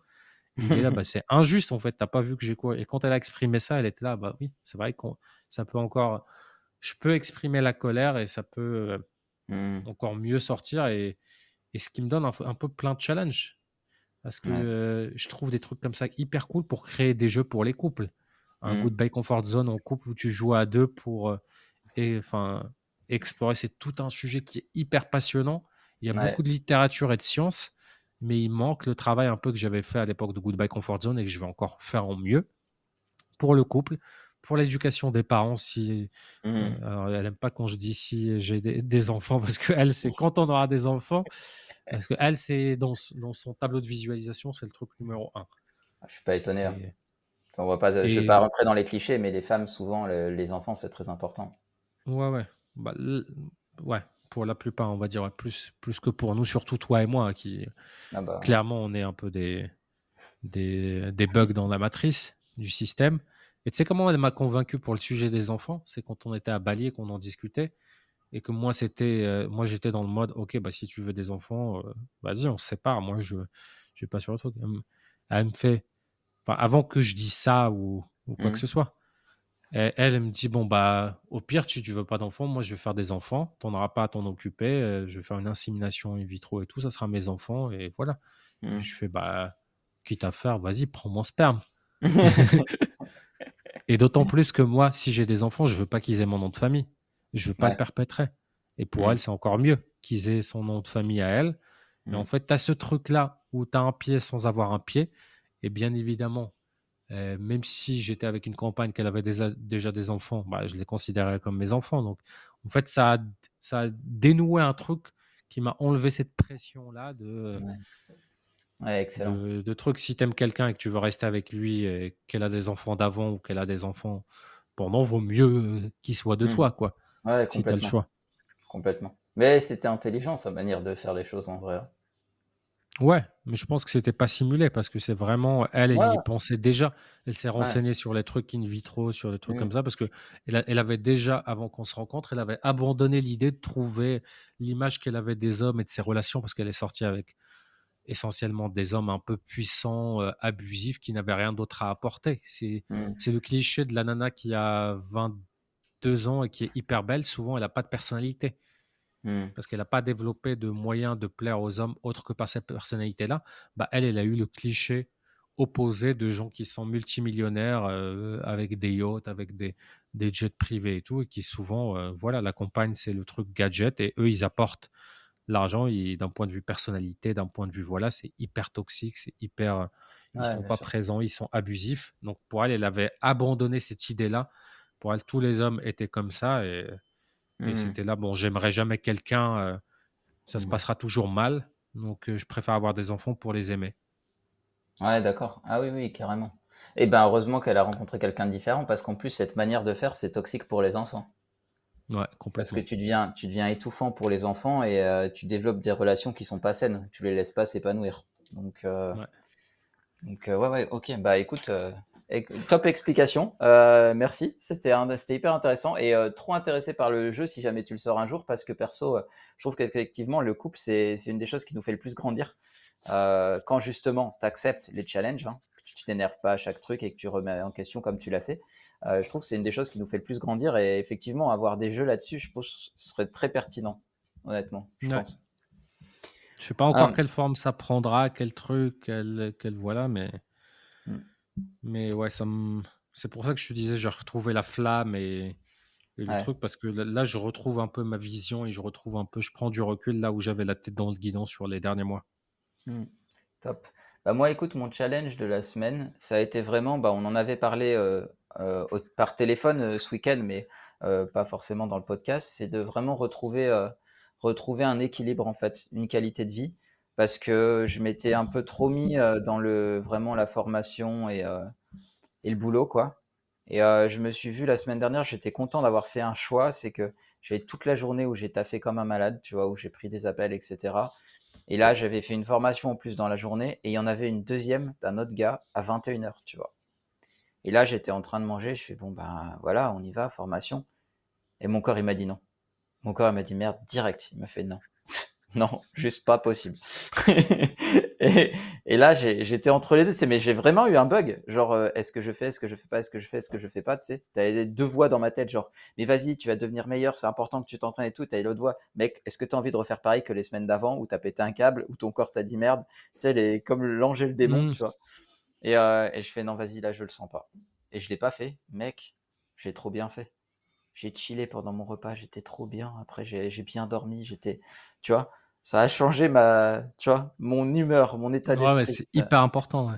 Il est là: «Bah, c'est injuste, en fait, tu as pas vu que j'ai couru» et quand elle a exprimé ça, elle était là: «Bah, oui, c'est vrai qu'on ça peut encore je peux exprimer la colère et ça peut, heu, Mmh. encore mieux sortir» et et ce qui me donne un peu plein de challenges. Parce que, Ouais. heu, je trouve des trucs comme ça hyper cool pour créer des jeux pour les couples. Un Mmh. Goodbye Comfort Zone en couple où tu joues à 2 pour, et enfin, explorer. C'est tout un sujet qui est hyper passionnant. Il y a Ouais. beaucoup de littérature et de science, mais il manque le travail un peu que j'avais fait à l'époque de Goodbye Comfort Zone et que je vais encore faire en mieux pour le couple, pour l'éducation des parents si, Mmh. alors elle aime pas quand je dis si j'ai des des enfants parce qu'elle, c'est quand on aura des enfants. Parce qu'elle, c'est dans son tableau de visualisation, c'est le truc numéro un. Ah, je suis pas étonné, hein. et On va pas je vais pas rentrer dans les clichés, mais les femmes, souvent, le les enfants, c'est très important. ouais, ouais, bah, l ouais, pour la plupart, on va dire, plus plus que pour nous, surtout toi et moi, hein, qui Ah bah, clairement, on est un peu des des des bugs dans la matrice du système et tu sais comment elle m'a convaincu pour le sujet des enfants? C'est quand on était à Bali et qu'on en discutait et que moi, c'était, heu, moi, j'étais dans le mode: «OK, bah, si tu veux des enfants, heu, vas-y, on se sépare. Moi, je je vais pas sur le truc». Elle me fait enfin, avant que je dise ça ou ou quoi que Mmh. ce soit, elle elle, elle me dit: «Bon, bah, au pire, si tu veux pas d'enfants, moi, je vais faire des enfants. Tu en auras pas à t'en occuper, heu, je vais faire une insémination in vitro et tout, ça sera mes enfants et voilà». Mmh. Je fais: «Bah, quitte à faire, vas-y, prends mon sperme». Et d'autant plus que moi, si j'ai des enfants, je veux pas qu'ils aient mon nom de famille. Je veux pas le perpétrer. Et pour Mmh. elle, c'est encore mieux qu'ils aient son nom de famille à elle. Et en Mmh. fait, tu as ce truc-là où tu as un pied sans avoir un pied. Et bien évidemment, heu, même si j'étais avec une compagne qu'elle avait déjà déjà des enfants, bah, je les considérais comme mes enfants. Donc en fait, ça a ça a dénoué un truc qui m'a enlevé cette pression-là de, Ouais. Ouais, excellent. de de trucs. Si tu aimes quelqu'un et que tu veux rester avec lui et qu'elle a des enfants d'avant ou qu'elle a des enfants pendant, vaut mieux, heu, qu'ils soient de Mmh. toi, quoi, Ouais, si tu as le complètement, choix. complètement. Mais c'était intelligent sa manière de faire les choses en vrai, hein. Ouais, mais je pense que c'était pas simulé parce que c'est vraiment elle, elle y Ouais, pensait déjà. Elle s'est ouais. renseignée sur les trucs in vitro, sur les trucs Mmh. comme ça parce qu'elle a elle avait déjà, avant qu'on se rencontre, elle avait abandonné l'idée de trouver l'image qu'elle avait des hommes et de ses relations parce qu'elle est sortie avec essentiellement des hommes un peu puissants, heu, abusifs qui n'avaient rien d'autre à apporter. C'est Mmh. c'est le cliché de la nana qui a 22 ans et qui est hyper belle, souvent elle a pas de personnalité. Mmh. Parce qu'elle a pas développé de moyens de plaire aux hommes autre que par cette personnalité-là. Bah, elle, elle a eu le cliché opposé de gens qui sont multimillionnaires, heu, avec des yachts, avec des des jets privés et tout et qui souvent, heu, voilà, la compagne, c'est le truc gadget et eux, ils apportent l'argent d'un point de vue personnalité, d'un point de vue, voilà, c'est hyper toxique, c'est hyper, heu, ils Ouais, sont pas sûr. présents, ils sont abusifs. Donc pour elle, elle avait abandonné cette idée-là. Pour elle, tous les hommes étaient comme ça et et Mmh. c'était là, bon, j'aimerais jamais quelqu'un, heu, ça se Mmh. passera toujours mal, donc heu, je préfère avoir des enfants pour les aimer. Ouais, d'accord. Ah oui, oui, carrément. Et ben, heureusement qu'elle a rencontré quelqu'un de différent parce qu'en plus, cette manière de faire, c'est toxique pour les enfants. Ouais, Parce que complètement. tu deviens tu deviens étouffant pour les enfants et heu, tu développes des relations qui sont pas saines. Tu les laisses pas s'épanouir. Donc Ouais. donc ouais, ouais, OK. Bah, écoute, top explication. Heu, merci. C'était hyper intéressant et heu, trop intéressé par le jeu si jamais tu le sors un jour parce que perso, heu, je trouve qu'effectivement le couple, c'est une des choses qui nous fait le plus grandir. Quand justement tu acceptes les challenges, hein, que tu t'énerves pas à chaque truc et que tu remets en question comme tu l'as fait. Je trouve que c'est une des choses qui nous fait le plus grandir et effectivement avoir des jeux là-dessus, je pense, ce serait très pertinent, honnêtement, je Ouais. pense. Je sais pas encore quelle forme ça prendra, quel truc, quel quel voilà, mais mmh, mais ouais, ça me c'est pour ça que je te disais, j'ai retrouvé la flamme et et le ouais, truc parce que là là, je retrouve un peu ma vision et je retrouve un peu je prends du recul là où j'avais la tête dans le guidon sur les derniers mois. Mmh. Top. Bah, moi, écoute, mon challenge de la semaine, ça a été vraiment, bah, on en avait parlé, au par téléphone, ce week-end, mais pas forcément dans le podcast. C'est de vraiment retrouver, retrouver un équilibre, en fait, une qualité de vie. Parce que je m'étais un peu trop mis, heu, dans le vraiment la formation et heu et le boulot, quoi. Et heu, je me suis vu la semaine dernière, j'étais content d'avoir fait un choix, c'est que j'ai toute la journée où j'ai taffé comme un malade, tu vois? Où j'ai pris des appels et cetera. Et là, j'avais fait une formation en plus dans la journée et il y en avait une deuxième d'un autre gars à 21h, tu vois? Et là, j'étais en train de manger, je fais: «Bon, ben, voilà, on y va, formation» et mon corps, il m'a dit: «Non». Mon corps, il m'a dit: «Merde» direct, il m'a fait: «Non». Non, juste pas possible. et, et là, j'étais entre les deux. C'est, mais j'ai vraiment eu un bug. Genre, euh, est-ce que je fais, est-ce que je fais pas, est-ce que je fais, est-ce que je fais pas, tu sais. T'as les deux voix dans ma tête, genre, mais vas-y, tu vas devenir meilleur, c'est important que tu t'entraînes et tout. T'as l'autre voix, mec, est-ce que t'as envie de refaire pareil que les semaines d'avant où t'as pété un câble, où ton corps t'a dit merde, tu sais, les, comme l'ange et le démon, Mmh. tu vois. Et, euh, et je fais, non, vas-y, là, je le sens pas. Et je l'ai pas fait. Mec, j'ai trop bien fait. J'ai chillé pendant mon repas, j'étais trop bien. Après, j'ai j'ai bien dormi, j'étais, tu vois, ça a changé ma, tu vois, mon humeur, mon état Ouais, d'esprit. c'est hyper important, ouais.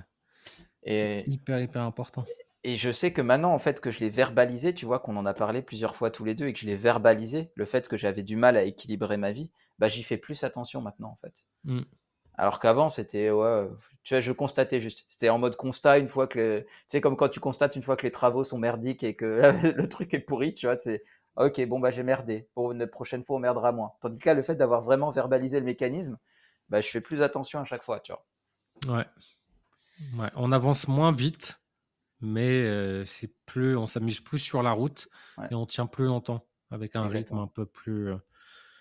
Et, hyper, hyper important. et je sais que maintenant, en fait, que je l'ai verbalisé, tu vois, qu'on en a parlé plusieurs fois tous les deux et que je l'ai verbalisé, le fait que j'avais du mal à équilibrer ma vie, bah, j'y fais plus attention maintenant, en fait. Mmh. Alors qu'avant, c'était, ouais, tu vois, je constatais juste. C'était en mode constat une fois que, le- tu sais, comme quand tu constates une fois que les travaux sont merdiques et que le truc est pourri, tu vois, c'est, ok, bon, bah, j'ai merdé. Pour une prochaine fois, on merdera moins. Tandis que là, le fait d'avoir vraiment verbalisé le mécanisme, bah, je fais plus attention à chaque fois, tu vois. Ouais. Ouais. On avance moins vite, mais euh, c'est plus, on s'amuse plus sur la route Ouais, et on tient plus longtemps avec un rythme un peu plus, euh,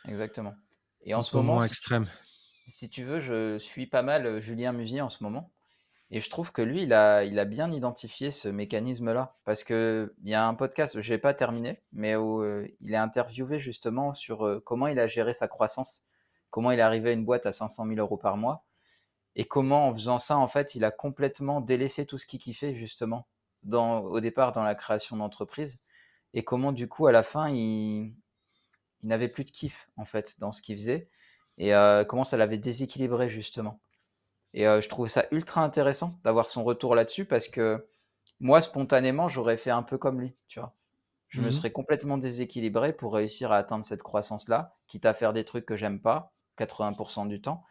Exactement. Et en ce moment, moins extrême. si tu veux, je suis pas mal euh, Julien Musier en ce moment. Et je trouve que lui, il a, bien identifié ce mécanisme-là. Parce qu'il y a un podcast, je n'ai pas terminé, mais où euh, il est interviewé justement sur euh, comment il a géré sa croissance, comment il est arrivé à une boîte à 500 000 euros par mois, et comment en faisant ça, en fait, il a complètement délaissé tout ce qu'il kiffait justement au départ dans la création d'entreprise, et comment du coup, à la fin, il, il n'avait plus de kiff en fait dans ce qu'il faisait, et euh, comment ça l'avait déséquilibré justement. Et euh, je trouve ça ultra intéressant d'avoir son retour là-dessus parce que moi, spontanément, j'aurais fait un peu comme lui, tu vois. Je me Mhm. serais complètement déséquilibré pour réussir à atteindre cette croissance-là, quitte à faire des trucs que j'aime pas, 80% du temps.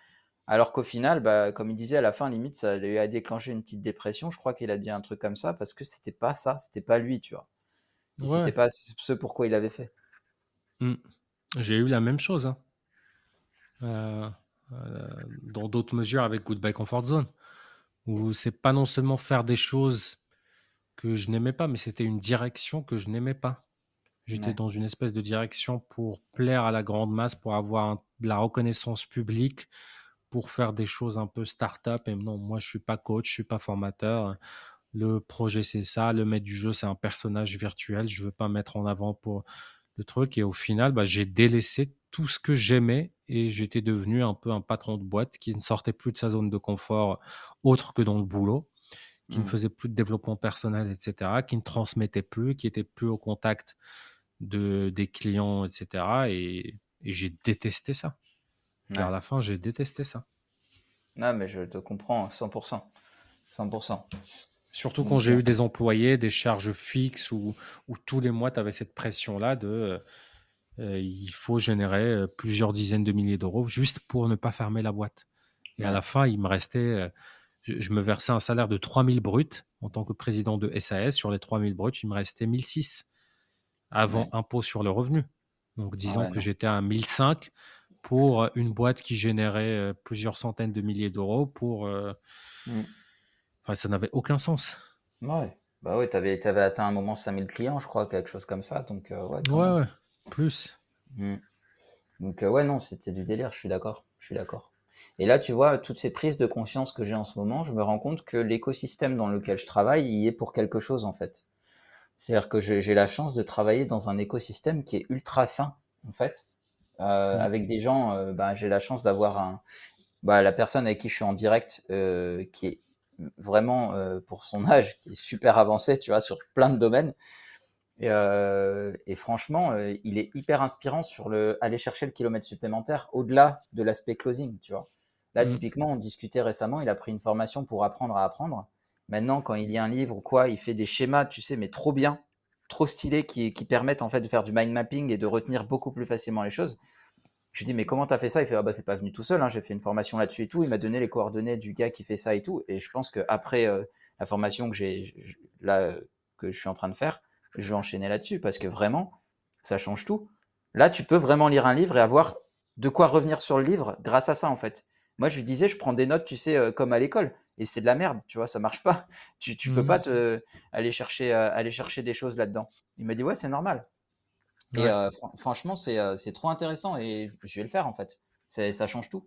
Alors qu'au final, bah, comme il disait à la fin, limite, ça lui a déclenché une petite dépression. Je crois qu'il a dit un truc comme ça parce que c'était pas ça, c'était pas lui, tu vois. Ouais. c'était pas ce pourquoi il avait fait. Mm. J'ai eu la même chose. hein. Euh, dans d'autres mesures avec Goodbye Comfort Zone, où c'est pas non seulement faire des choses que je n'aimais pas, mais c'était une direction que je n'aimais pas. J'étais Ouais. dans une espèce de direction pour plaire à la grande masse, pour avoir un- de la reconnaissance publique, pour faire des choses un peu start-up. Et non, moi, je suis pas coach, je suis pas formateur. Le projet, c'est ça. Le maître du jeu, c'est un personnage virtuel. Je veux pas mettre en avant pour le truc. Et au final, bah, j'ai délaissé tout ce que j'aimais et j'étais devenu un peu un patron de boîte qui ne sortait plus de sa zone de confort autre que dans le boulot, qui ne Mm. faisait plus de développement personnel, etc., qui ne transmettait plus, qui était plus au contact de, des clients, etc. Et, et j'ai détesté ça. Vers Ouais. la fin, j'ai détesté ça. Non, mais je te comprends 100%. 100%. Surtout quand j'ai euh, eu des employés, des charges fixes, où, où tous les mois, tu avais cette pression-là de euh, il faut générer euh, plusieurs dizaines de milliers d'euros juste pour ne pas fermer la boîte. Et à la fin, il me restait, euh, je, je me versais un salaire de 3000 bruts en tant que président de SAS. Sur les 3000 bruts, il me restait 1006 avant Ouais. impôt sur le revenu. Donc Ah disons ouais, que j'étais à 1005 pour une boîte qui générait euh, plusieurs centaines de milliers d'euros pour... euh, Mm. Enfin, ça n'avait aucun sens. Ouais. Bah ouais, t'avais, t'avais atteint un moment 5000 clients, je crois, quelque chose comme ça. Donc, euh, ouais, ouais, plus. Mm. Donc, euh, ouais, non, c'était du délire, je suis d'accord. Je suis d'accord. Et là, tu vois, toutes ces prises de conscience que j'ai en ce moment, je me rends compte que l'écosystème dans lequel je travaille, il y est pour quelque chose, en fait. C'est-à-dire que j'ai la chance de travailler dans un écosystème qui est ultra sain, en fait. Euh, Mm. avec des gens, euh, bah, j'ai la chance d'avoir un, bah, la personne avec qui je suis en direct, qui est vraiment, pour son âge, qui est super avancé, tu vois, sur plein de domaines. Et, euh, et franchement, euh, il est hyper inspirant sur le aller chercher le kilomètre supplémentaire au-delà de l'aspect closing, tu vois. Là, Mmh. typiquement, on discutait récemment, il a pris une formation pour apprendre à apprendre. Maintenant, quand il lit un livre ou quoi, il fait des schémas, tu sais, mais trop bien, trop stylés, qui, qui permettent en fait de faire du mind mapping et de retenir beaucoup plus facilement les choses. Je lui dis, mais comment tu as fait ça? Il fait, ah bah c'est pas venu tout seul, hein, j'ai fait une formation là-dessus et tout. Il m'a donné les coordonnées du gars qui fait ça et tout. Et je pense qu'après euh, la formation que j'ai là euh, que je suis en train de faire, je vais enchaîner là-dessus parce que vraiment, ça change tout. Là, tu peux vraiment lire un livre et avoir de quoi revenir sur le livre grâce à ça en fait. Moi, je lui disais, je prends des notes, tu sais, euh, comme à l'école. Et c'est de la merde, tu vois, ça marche pas. Tu, tu peux Mmh. pas te, aller, chercher, euh, aller chercher des choses là-dedans. Il m'a dit, ouais, c'est normal. Et Ouais. euh, fran- franchement, c'est euh, trop intéressant et je vais le faire en fait. Ça change tout.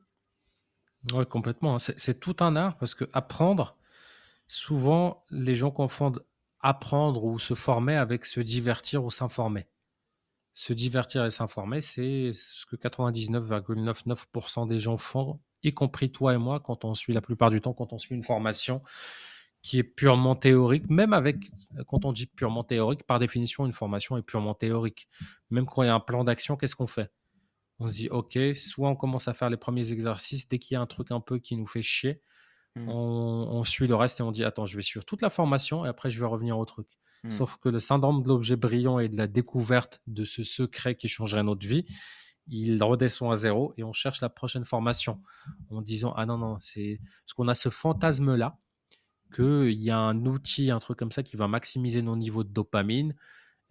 Ouais, complètement. hein. C'est tout un art parce que apprendre, souvent, les gens confondent apprendre ou se former avec se divertir ou s'informer. Se divertir et s'informer, c'est ce que 99,99% des gens font, y compris toi et moi, quand on suit la plupart du temps, quand on suit une formation qui est purement théorique, même avec, quand on dit purement théorique, par définition, une formation est purement théorique. Même quand il y a un plan d'action, qu'est-ce qu'on fait? On se dit, OK, soit on commence à faire les premiers exercices, dès qu'il y a un truc un peu qui nous fait chier, Mm, on, on suit le reste et on dit, attends, je vais suivre toute la formation et après je vais revenir au truc. mm, Sauf que le syndrome de l'objet brillant et de la découverte de ce secret qui changerait notre vie, il redescend à zéro et on cherche la prochaine formation en disant, ah non, non, c'est parce qu'on a ce fantasme-là qu'il y a un outil, un truc comme ça qui va maximiser nos niveaux de dopamine,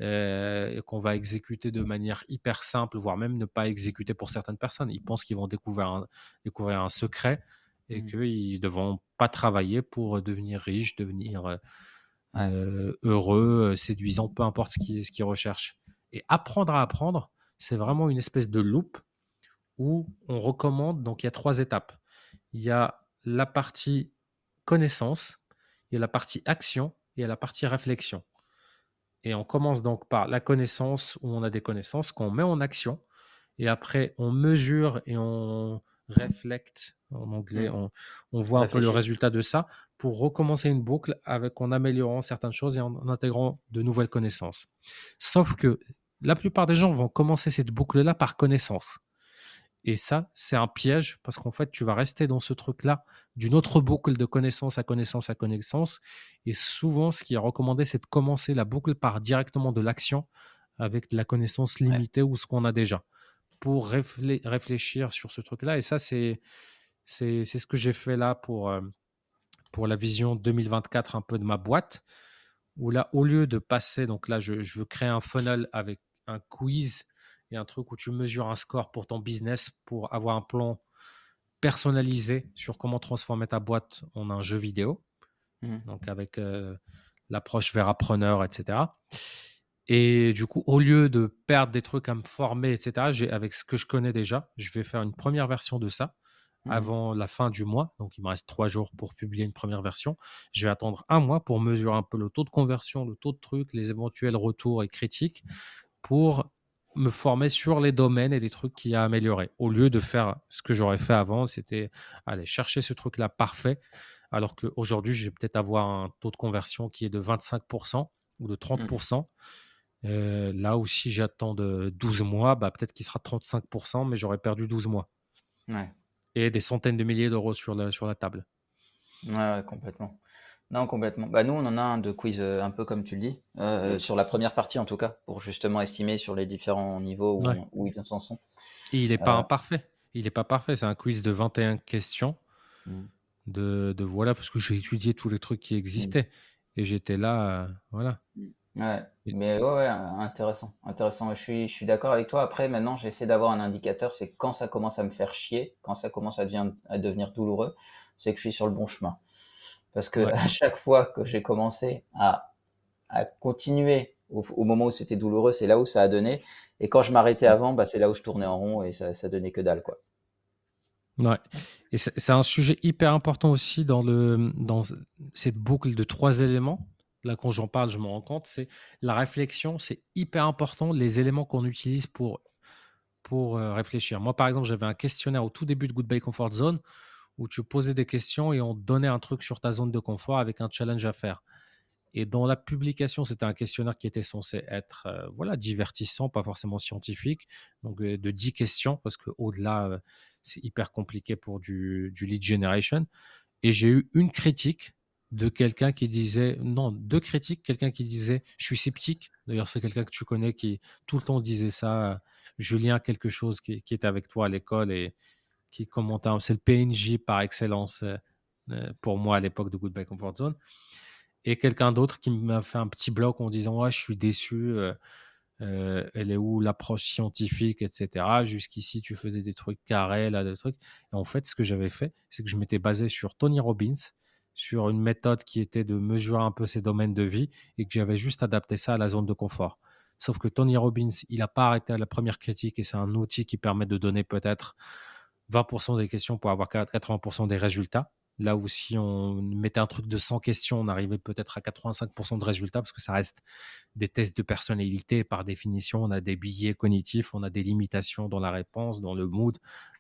euh, et qu'on va exécuter de manière hyper simple, voire même ne pas exécuter pour certaines personnes. Ils pensent qu'ils vont découvrir un, découvrir un secret et mm. qu'ils ne devront pas travailler pour devenir riche, devenir euh, euh, heureux, euh, séduisant, peu importe ce qu'ils ce qu'ils recherchent. Et apprendre à apprendre, c'est vraiment une espèce de loupe où on recommande, donc il y a trois étapes. Il y a la partie connaissance, il y a la partie action et il y a la partie réflexion. Et on commence donc par la connaissance, où on a des connaissances qu'on met en action. Et après, on mesure et on réflecte, en anglais, Mm. on, on voit un peu le résultat de ça pour recommencer une boucle avec, en améliorant certaines choses et en, en intégrant de nouvelles connaissances. Sauf que la plupart des gens vont commencer cette boucle-là par connaissance. Et ça, c'est un piège parce qu'en fait, tu vas rester dans ce truc-là d'une autre boucle de connaissance à connaissance à connaissance. Et souvent, ce qui est recommandé, c'est de commencer la boucle par directement de l'action avec de la connaissance Ouais. limitée ou ce qu'on a déjà pour réflé- réfléchir sur ce truc-là. Et ça, c'est ce que j'ai fait là pour, euh, pour la vision 2024 un peu de ma boîte. Où là, au lieu de passer, donc là, je, je veux créer un funnel avec un quiz et un truc où tu mesures un score pour ton business pour avoir un plan personnalisé sur comment transformer ta boîte en un jeu vidéo. Mm. Donc avec euh, l'approche vers appreneur, etc. Et du coup, au lieu de perdre des trucs à me former, etc., avec ce que je connais déjà, je vais faire une première version de ça Mhm. avant la fin du mois. Donc, il me reste trois jours pour publier une première version. Je vais attendre un mois pour mesurer un peu le taux de conversion, le taux de trucs, les éventuels retours et critiques pour me former sur les domaines et les trucs qu'il y a à améliorer. Au lieu de faire ce que j'aurais fait avant, c'était aller chercher ce truc-là parfait. Alors qu'aujourd'hui, je vais peut-être avoir un taux de conversion qui est de 25% ou de 30%. Euh, là où si j'attends de 12 mois, bah, peut-être qu'il sera 35%, mais j'aurais perdu 12 mois. Ouais. Et des centaines de milliers d'euros sur la, sur la table. Ouais, ouais, complètement. Non, complètement. Bah, nous, on en a un de quiz euh, un peu comme tu le dis, euh, sur la première partie en tout cas, pour justement estimer sur les différents niveaux où, Ouais. on- où ils en sont. Et il n'est pas imparfait. Il n'est pas parfait. C'est un quiz de 21 questions. Mm. De, de voilà, parce que j'ai étudié tous les trucs qui existaient. Et j'étais là, voilà. Ouais, mais ouais, ouais, intéressant, intéressant. Je suis, je suis d'accord avec toi. Après, maintenant, j'essaie d'avoir un indicateur, c'est quand ça commence à me faire chier, quand ça commence à, devient- à devenir douloureux, c'est que je suis sur le bon chemin. Parce que Ouais. à chaque fois que j'ai commencé à, à continuer au, au moment où c'était douloureux, c'est là où ça a donné. Et quand je m'arrêtais avant, bah, c'est là où je tournais en rond et ça, ça donnait que dalle, quoi. Ouais. Et c'est c'est un sujet hyper important aussi dans, le, dans cette boucle de trois éléments. Là, quand j'en parle, je me rends compte, c'est la réflexion, c'est hyper important, les éléments qu'on utilise pour, euh, réfléchir. Moi, par exemple, j'avais un questionnaire au tout début de Goodbye Comfort Zone où tu posais des questions et on donnait un truc sur ta zone de confort avec un challenge à faire. Et dans la publication, c'était un questionnaire qui était censé être euh, voilà, divertissant, pas forcément scientifique. Donc euh, de 10 questions, parce qu'au-delà, c'est hyper compliqué pour du, du lead generation. Et j'ai eu une critique de quelqu'un qui disait, non, deux critiques, quelqu'un qui disait, je suis sceptique. D'ailleurs, c'est quelqu'un que tu connais qui tout le temps disait ça. Julien, quelque chose qui, qui était avec toi à l'école et qui commentait, c'est le PNJ par excellence pour moi à l'époque de Goodbye Comfort Zone et quelqu'un d'autre qui m'a fait un petit bloc en disant ouais je suis déçu euh, euh, elle est où l'approche scientifique etc jusqu'ici tu faisais des trucs carrés là des trucs et en fait ce que j'avais fait c'est que je m'étais basé sur Tony Robbins sur une méthode qui était de mesurer un peu ses domaines de vie et que j'avais juste adapté ça à la zone de confort sauf que Tony Robbins il n'a pas arrêté la première critique et c'est un outil qui permet de donner peut-être 20% des questions pour avoir 80% des résultats Là où si on mettait un truc de 100 questions, on arrivait peut-être à 85% de résultats parce que ça reste des tests de personnalité. Par définition, on a des billets cognitifs, on a des limitations dans la réponse, dans le mood,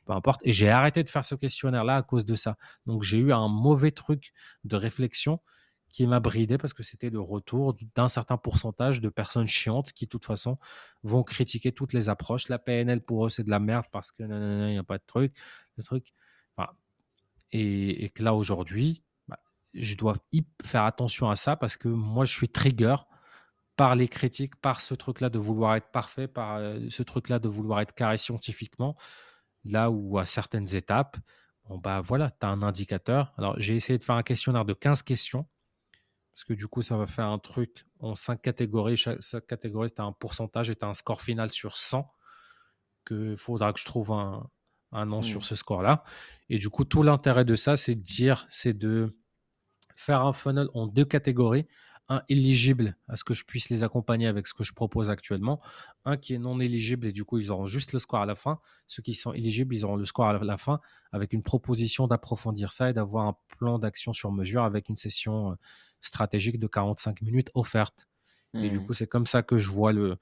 peu importe. Et j'ai arrêté de faire ce questionnaire-là à cause de ça. Donc j'ai eu un mauvais truc de réflexion qui m'a bridé parce que c'était le retour d'un certain pourcentage de personnes chiantes qui, de toute façon, vont critiquer toutes les approches. La PNL, pour eux, c'est de la merde parce que il n'y a pas de truc. Truc, et, là, aujourd'hui, bah, je dois faire attention à ça parce que moi, je suis trigger par les critiques, par ce truc-là de vouloir être parfait, par euh, ce truc-là de vouloir être carré scientifiquement. Là où à certaines étapes, bon, bah voilà, tu as un indicateur. Alors, j'ai essayé de faire un questionnaire de 15 questions parce que du coup, ça va faire un truc en 5 catégories. Chaque, catégorie, tu as un pourcentage et tu as un score final sur 100 qu'il faudra que je trouve un, un an sur mmh. ce score-là. Et du coup, tout l'intérêt de ça, c'est de dire, c'est de faire un funnel en deux catégories. Un éligible à ce que je puisse les accompagner avec ce que je propose actuellement. Un qui est non éligible et du coup, ils auront juste le score à la fin. Ceux qui sont éligibles, ils auront le score à la fin avec une proposition d'approfondir ça et d'avoir un plan d'action sur mesure avec une session euh, stratégique de 45 minutes offerte. Et du mmh. coup, c'est comme ça que je vois le,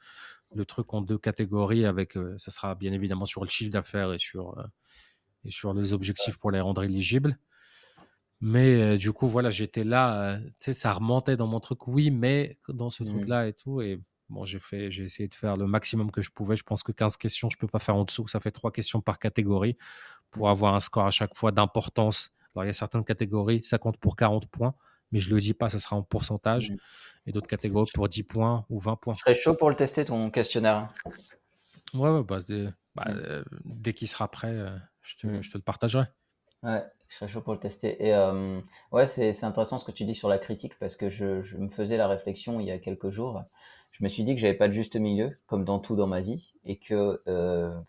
le truc en deux catégories avec, euh, ça sera bien évidemment sur le chiffre d'affaires et sur, euh, et sur les objectifs pour les rendre éligibles. Mais euh, du coup, voilà, j'étais là, tu sais, ça remontait dans mon truc, oui, mais dans ce mmh. truc-là et tout. Et bon, j'ai fait, j'ai essayé de faire le maximum que je pouvais. Je pense que 15 questions, je peux pas faire en dessous. Ça fait trois questions par catégorie pour avoir un score à chaque fois d'importance. Alors, il y a certaines catégories, ça compte pour 40 points mais je ne le dis pas, ça sera en pourcentage. Mmh. Et d'autres catégories pour 10 points ou 20 points. Je serais chaud pour le tester, ton questionnaire? Ouais, ouais bah, bah mmh. euh, dès qu'il sera prêt, je, te, je, te, le partagerai. Ouais, je serais chaud pour le tester. Et euh, ouais, c'est intéressant ce que tu dis sur la critique parce que je, je, me faisais la réflexion il y a quelques jours. Je me suis dit que j'avais pas de juste milieu, comme dans tout dans ma vie, et que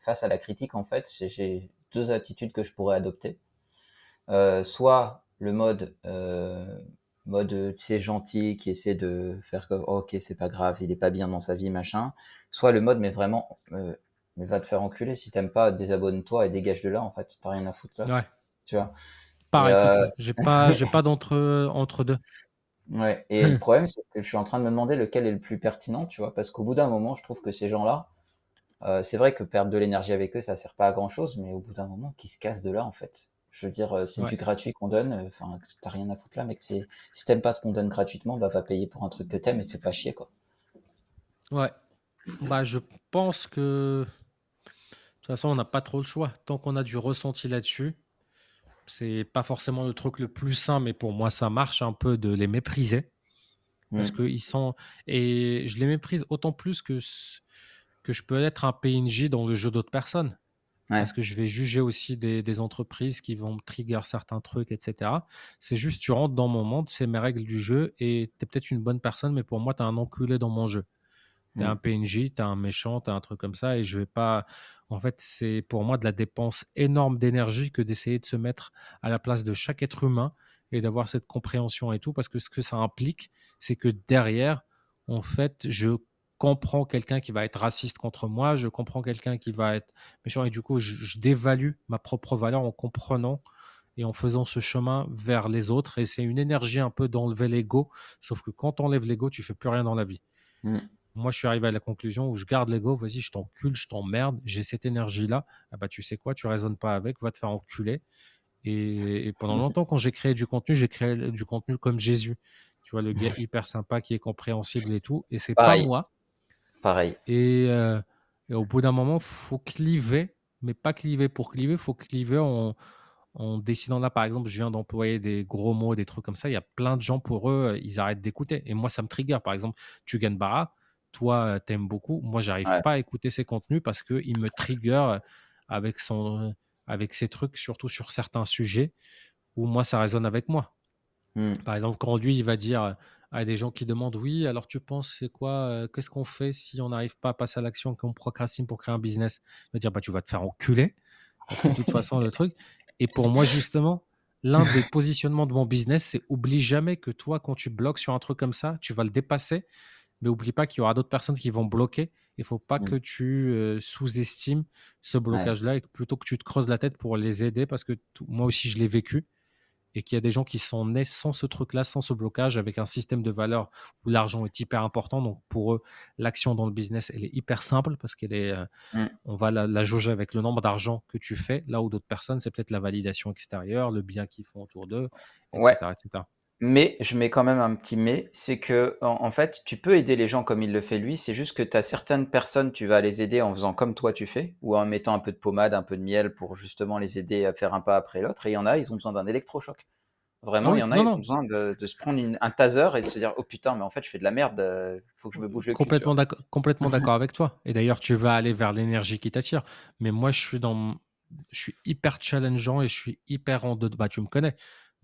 face à la critique, en fait, j'ai deux attitudes que je pourrais adopter. soit le mode mode euh, tu sais gentil qui essaie de faire que ok c'est pas grave il est pas bien dans sa vie machin soit le mode mais vraiment euh, va te faire enculer si t'aimes pas désabonne-toi et dégage de là en fait t'as rien à foutre là ouais tu vois pareil euh, j'ai pas j'ai pas d'entre entre deux ouais et le problème c'est que je suis en train de me demander lequel est le plus pertinent tu vois parce qu'au bout d'un moment je trouve que ces gens là c'est vrai que perdre de l'énergie avec eux ça sert pas à grand chose mais au bout d'un moment qu'ils se cassent de là en fait je veux dire, euh, c'est du gratuit qu'on donne. Euh, enfin, t'as rien à foutre là, mec. Si t'aimes pas ce qu'on donne gratuitement, bah, va payer pour un truc que t'aimes et fais pas chier, quoi. Ouais. Bah, je pense que. De toute façon, on n'a pas trop le choix. Tant qu'on a du ressenti là-dessus, c'est pas forcément le truc le plus sain, mais pour moi, ça marche un peu de les mépriser. Parce mmh. qu'ils sont. Et je les méprise autant plus que, que je peux être un PNJ dans le jeu d'autres personnes. Parce que je vais juger aussi des, entreprises qui vont me trigger certains trucs, etc. C'est juste, tu rentres dans mon monde, c'est mes règles du jeu et tu es peut-être une bonne personne, mais pour moi, tu es un enculé dans mon jeu. Tu es un PNJ, tu es un méchant, tu un truc comme ça et je vais pas. En fait, c'est pour moi de la dépense énorme d'énergie que d'essayer de se mettre à la place de chaque être humain et d'avoir cette compréhension et tout, parce que ce que ça implique, c'est que derrière, en fait, je comprends quelqu'un qui va être raciste contre moi, je comprends quelqu'un qui va être méchant, et du coup, je, dévalue ma propre valeur en comprenant et en faisant ce chemin vers les autres. Et c'est une énergie un peu d'enlever l'ego, sauf que quand on enlève l'ego, tu fais plus rien dans la vie. Mm. Moi, je suis arrivé à la conclusion où je garde l'ego, vas-y, je t'encule, je t'emmerde, j'ai cette énergie-là. Ah bah, tu sais quoi, tu raisonnes pas avec, va te faire enculer. Et, et pendant longtemps, quand j'ai créé du contenu, j'ai créé du contenu comme Jésus Tu vois, le gars hyper sympa qui est compréhensible et tout. Et c'est pas moi. pareil. Et, euh, et au bout d'un moment, faut cliver, mais pas cliver pour cliver, faut cliver en, en décidant là, par exemple, je viens d'employer des gros mots, des trucs comme ça. Il y a plein de gens pour eux, ils arrêtent d'écouter. Et moi, ça me trigger. Par exemple, tu gagnes Bara, toi, tu aimes beaucoup. Moi, j'arrive Ouais. pas à écouter ses contenus parce qu'il me trigger avec, son, avec ses trucs, surtout sur certains sujets où moi, ça résonne avec moi. Hmm. Par exemple, quand lui, il va dire à des gens qui demandent Oui, alors tu penses, c'est quoi euh, Qu'est-ce qu'on fait si on n'arrive pas à passer à l'action, qu'on procrastine pour créer un business? Il va dire bah, Tu vas te faire enculer. Parce que de toute façon, le truc. Et pour moi, justement, l'un des positionnements de mon business, c'est oublie jamais que toi, quand tu bloques sur un truc comme ça, tu vas le dépasser. Mais oublie pas qu'il y aura d'autres personnes qui vont bloquer. Il ne faut pas Hmm. que tu euh, sous-estimes ce blocage-là et que plutôt que tu te creuses la tête pour les aider parce que moi aussi, je l'ai vécu et qu'il y a des gens qui sont nés sans ce truc-là, sans ce blocage, avec un système de valeur où l'argent est hyper important. Donc pour eux, l'action dans le business, elle est hyper simple parce qu'elle est, euh, Mm. on va la, la jauger avec le nombre d'argent que tu fais. Là où d'autres personnes, c'est peut-être la validation extérieure, le bien qu'ils font autour d'eux, etc., Ouais. etc. Mais je mets quand même un petit mais, c'est que en, en fait, tu peux aider les gens comme il le fait lui, c'est juste que tu as certaines personnes, tu vas les aider en faisant comme toi tu fais, ou en mettant un peu de pommade, un peu de miel pour justement les aider à faire un pas après l'autre. Et il y en a, ils ont besoin d'un électrochoc. Vraiment, il y en a, non, ils non. ont besoin de, de se prendre une- un taser et de se dire Oh putain, mais en fait, je fais de la merde, il faut que je me bouge le Complètement d'accord, complètement d'accord avec toi. Et d'ailleurs, tu vas aller vers l'énergie qui t'attire. Mais moi, je suis dans, je suis hyper challengeant et je suis hyper en deux. Bah, tu me connais.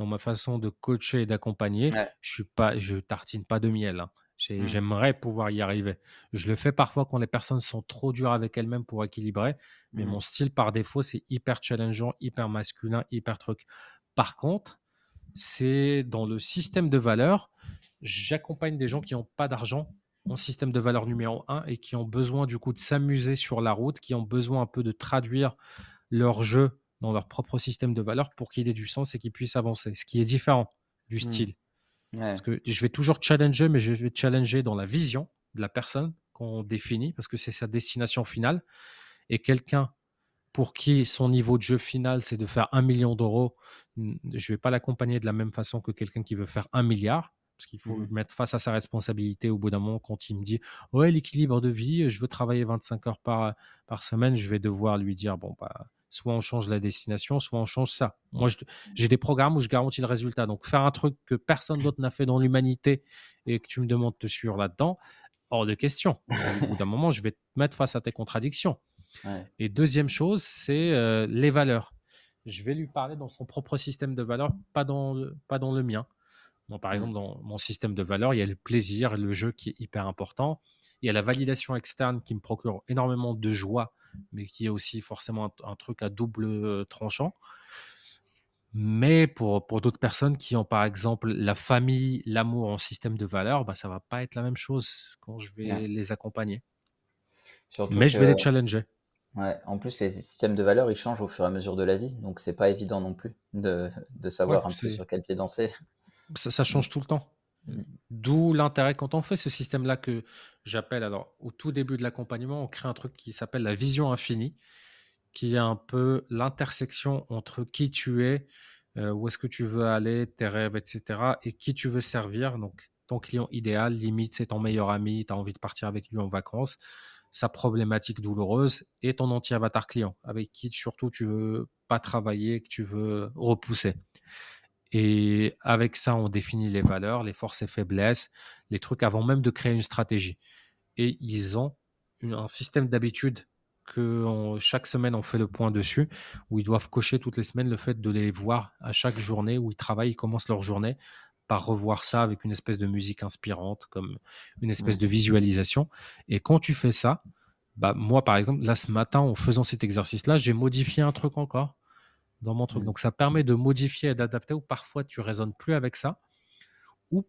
Dans ma façon de coacher et d'accompagner, Ouais. je suis pas, je tartine pas de miel. hein. J'ai- Mm. J'aimerais pouvoir y arriver. Je le fais parfois quand les personnes sont trop dures avec elles-mêmes pour équilibrer. Mais Mm. mon style, par défaut, c'est hyper challengeant, hyper masculin, hyper truc. Par contre, c'est dans le système de valeurs, j'accompagne des gens qui n'ont pas d'argent en système de valeur numéro un et qui ont besoin du coup de s'amuser sur la route, qui ont besoin un peu de traduire leur jeu dans leur propre système de valeurs pour qu'il ait du sens et qu'ils puissent avancer, ce qui est différent du Mm. style. Ouais. Parce que je vais toujours challenger, mais je vais challenger dans la vision de la personne qu'on définit, parce que c'est sa destination finale. Et quelqu'un pour qui son niveau de jeu final, c'est de faire un million d'euros, je ne vais pas l'accompagner de la même façon que quelqu'un qui veut faire un milliard. Parce qu'il faut le mettre face à sa responsabilité au bout d'un moment quand il me dit Ouais, l'équilibre de vie, je veux travailler 25 heures par, par semaine, je vais devoir lui dire Bon, bah, soit on change la destination, soit on change ça. Moi, je- j'ai des programmes où je garantis le résultat. Donc, faire un truc que personne d'autre n'a fait dans l'humanité et que tu me demandes de suivre là-dedans, hors de question. Au bout d'un moment, je vais te mettre face à tes contradictions. Ouais. Et deuxième chose, c'est euh, les valeurs. Je vais lui parler dans son propre système de valeurs, pas dans le, pas dans le mien. Par exemple, dans mon système de valeurs, il y a le plaisir, le jeu qui est hyper important. Il y a la validation externe qui me procure énormément de joie, mais qui est aussi forcément un, un truc à double euh, tranchant. Mais pour, pour d'autres personnes qui ont par exemple la famille, l'amour en système de valeurs, bah, ça va pas être la même chose quand je vais Ouais. les accompagner. Surtout Mais je vais les challenger. ouais, en plus, les systèmes de valeurs, ils changent au fur et à mesure de la vie, donc c'est pas évident non plus de, de Ouais, savoir un peu sur quel pied danser. ça, ça change tout le temps. Mm. D'où l'intérêt quand on fait ce système-là que j'appelle, alors au tout début de l'accompagnement, on crée un truc qui s'appelle la vision infinie, qui est un peu l'intersection entre qui tu es, euh, où est-ce que tu veux aller, tes rêves, etc., et qui tu veux servir. Donc ton client idéal, limite, c'est ton meilleur ami, tu as envie de partir avec lui en vacances, sa problématique douloureuse, et ton anti-avatar client, avec qui surtout tu veux pas travailler, que tu veux repousser. Et avec ça, on définit les valeurs, les forces et faiblesses, les trucs avant même de créer une stratégie. Et ils ont un système d'habitude que on- chaque semaine on fait le point dessus, où ils doivent cocher toutes les semaines le fait de les voir à chaque journée où ils travaillent, ils commencent leur journée par revoir ça avec une espèce de musique inspirante, comme une espèce Mm. de visualisation. Et quand tu fais ça, bah moi par exemple, là ce matin en faisant cet exercice-là, j'ai modifié un truc encore dans mon truc. Mm. Donc ça permet de modifier et d'adapter où parfois tu résonnes plus avec ça, ou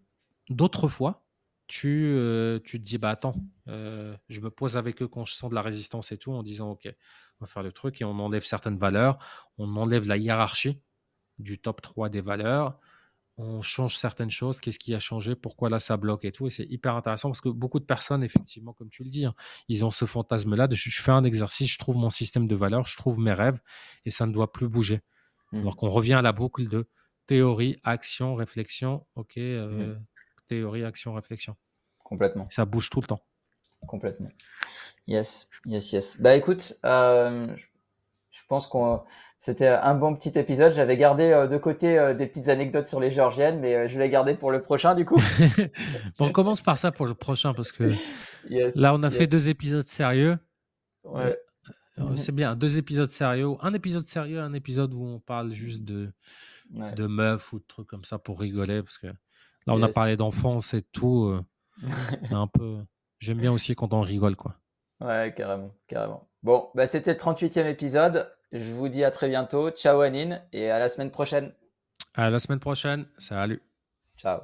d'autres fois tu, euh, tu te dis bah attends, euh, je me pose avec eux quand je sens de la résistance et tout en disant ok, on va faire le truc et on enlève certaines valeurs, on enlève la hiérarchie du top 3 des valeurs, on change certaines choses, qu'est-ce qui a changé, pourquoi là ça bloque et tout. Et c'est hyper intéressant parce que beaucoup de personnes, effectivement, comme tu le dis, hein, ils ont ce fantasme-là de je, fais un exercice, je trouve mon système de valeurs, je trouve mes rêves et ça ne doit plus bouger. Mm. Alors qu'on revient à la boucle de théorie, action, réflexion. Ok, euh, théorie, action, réflexion. Complètement. Ça bouge tout le temps. Complètement. Yes, yes, yes. Bah écoute, euh, je pense qu'on c'était un bon petit épisode. J'avais gardé euh, de côté euh, des petites anecdotes sur les Géorgiennes, mais euh, je vais les garder pour le prochain du coup. bon, on commence par ça pour le prochain parce que Yes, là, on a yes. fait deux épisodes sérieux. Ouais. Euh, C'est bien, deux épisodes sérieux. Un épisode sérieux, un épisode où on parle juste de, Ouais. de meufs ou de trucs comme ça pour rigoler. Parce que là, on a parlé d'enfance et tout. euh, un peu. J'aime bien aussi quand on rigole, quoi. Ouais, carrément, carrément. Bon, bah c'était le 38e épisode. Je vous dis à très bientôt. Ciao Anine et à la semaine prochaine. À la semaine prochaine. Salut. Ciao.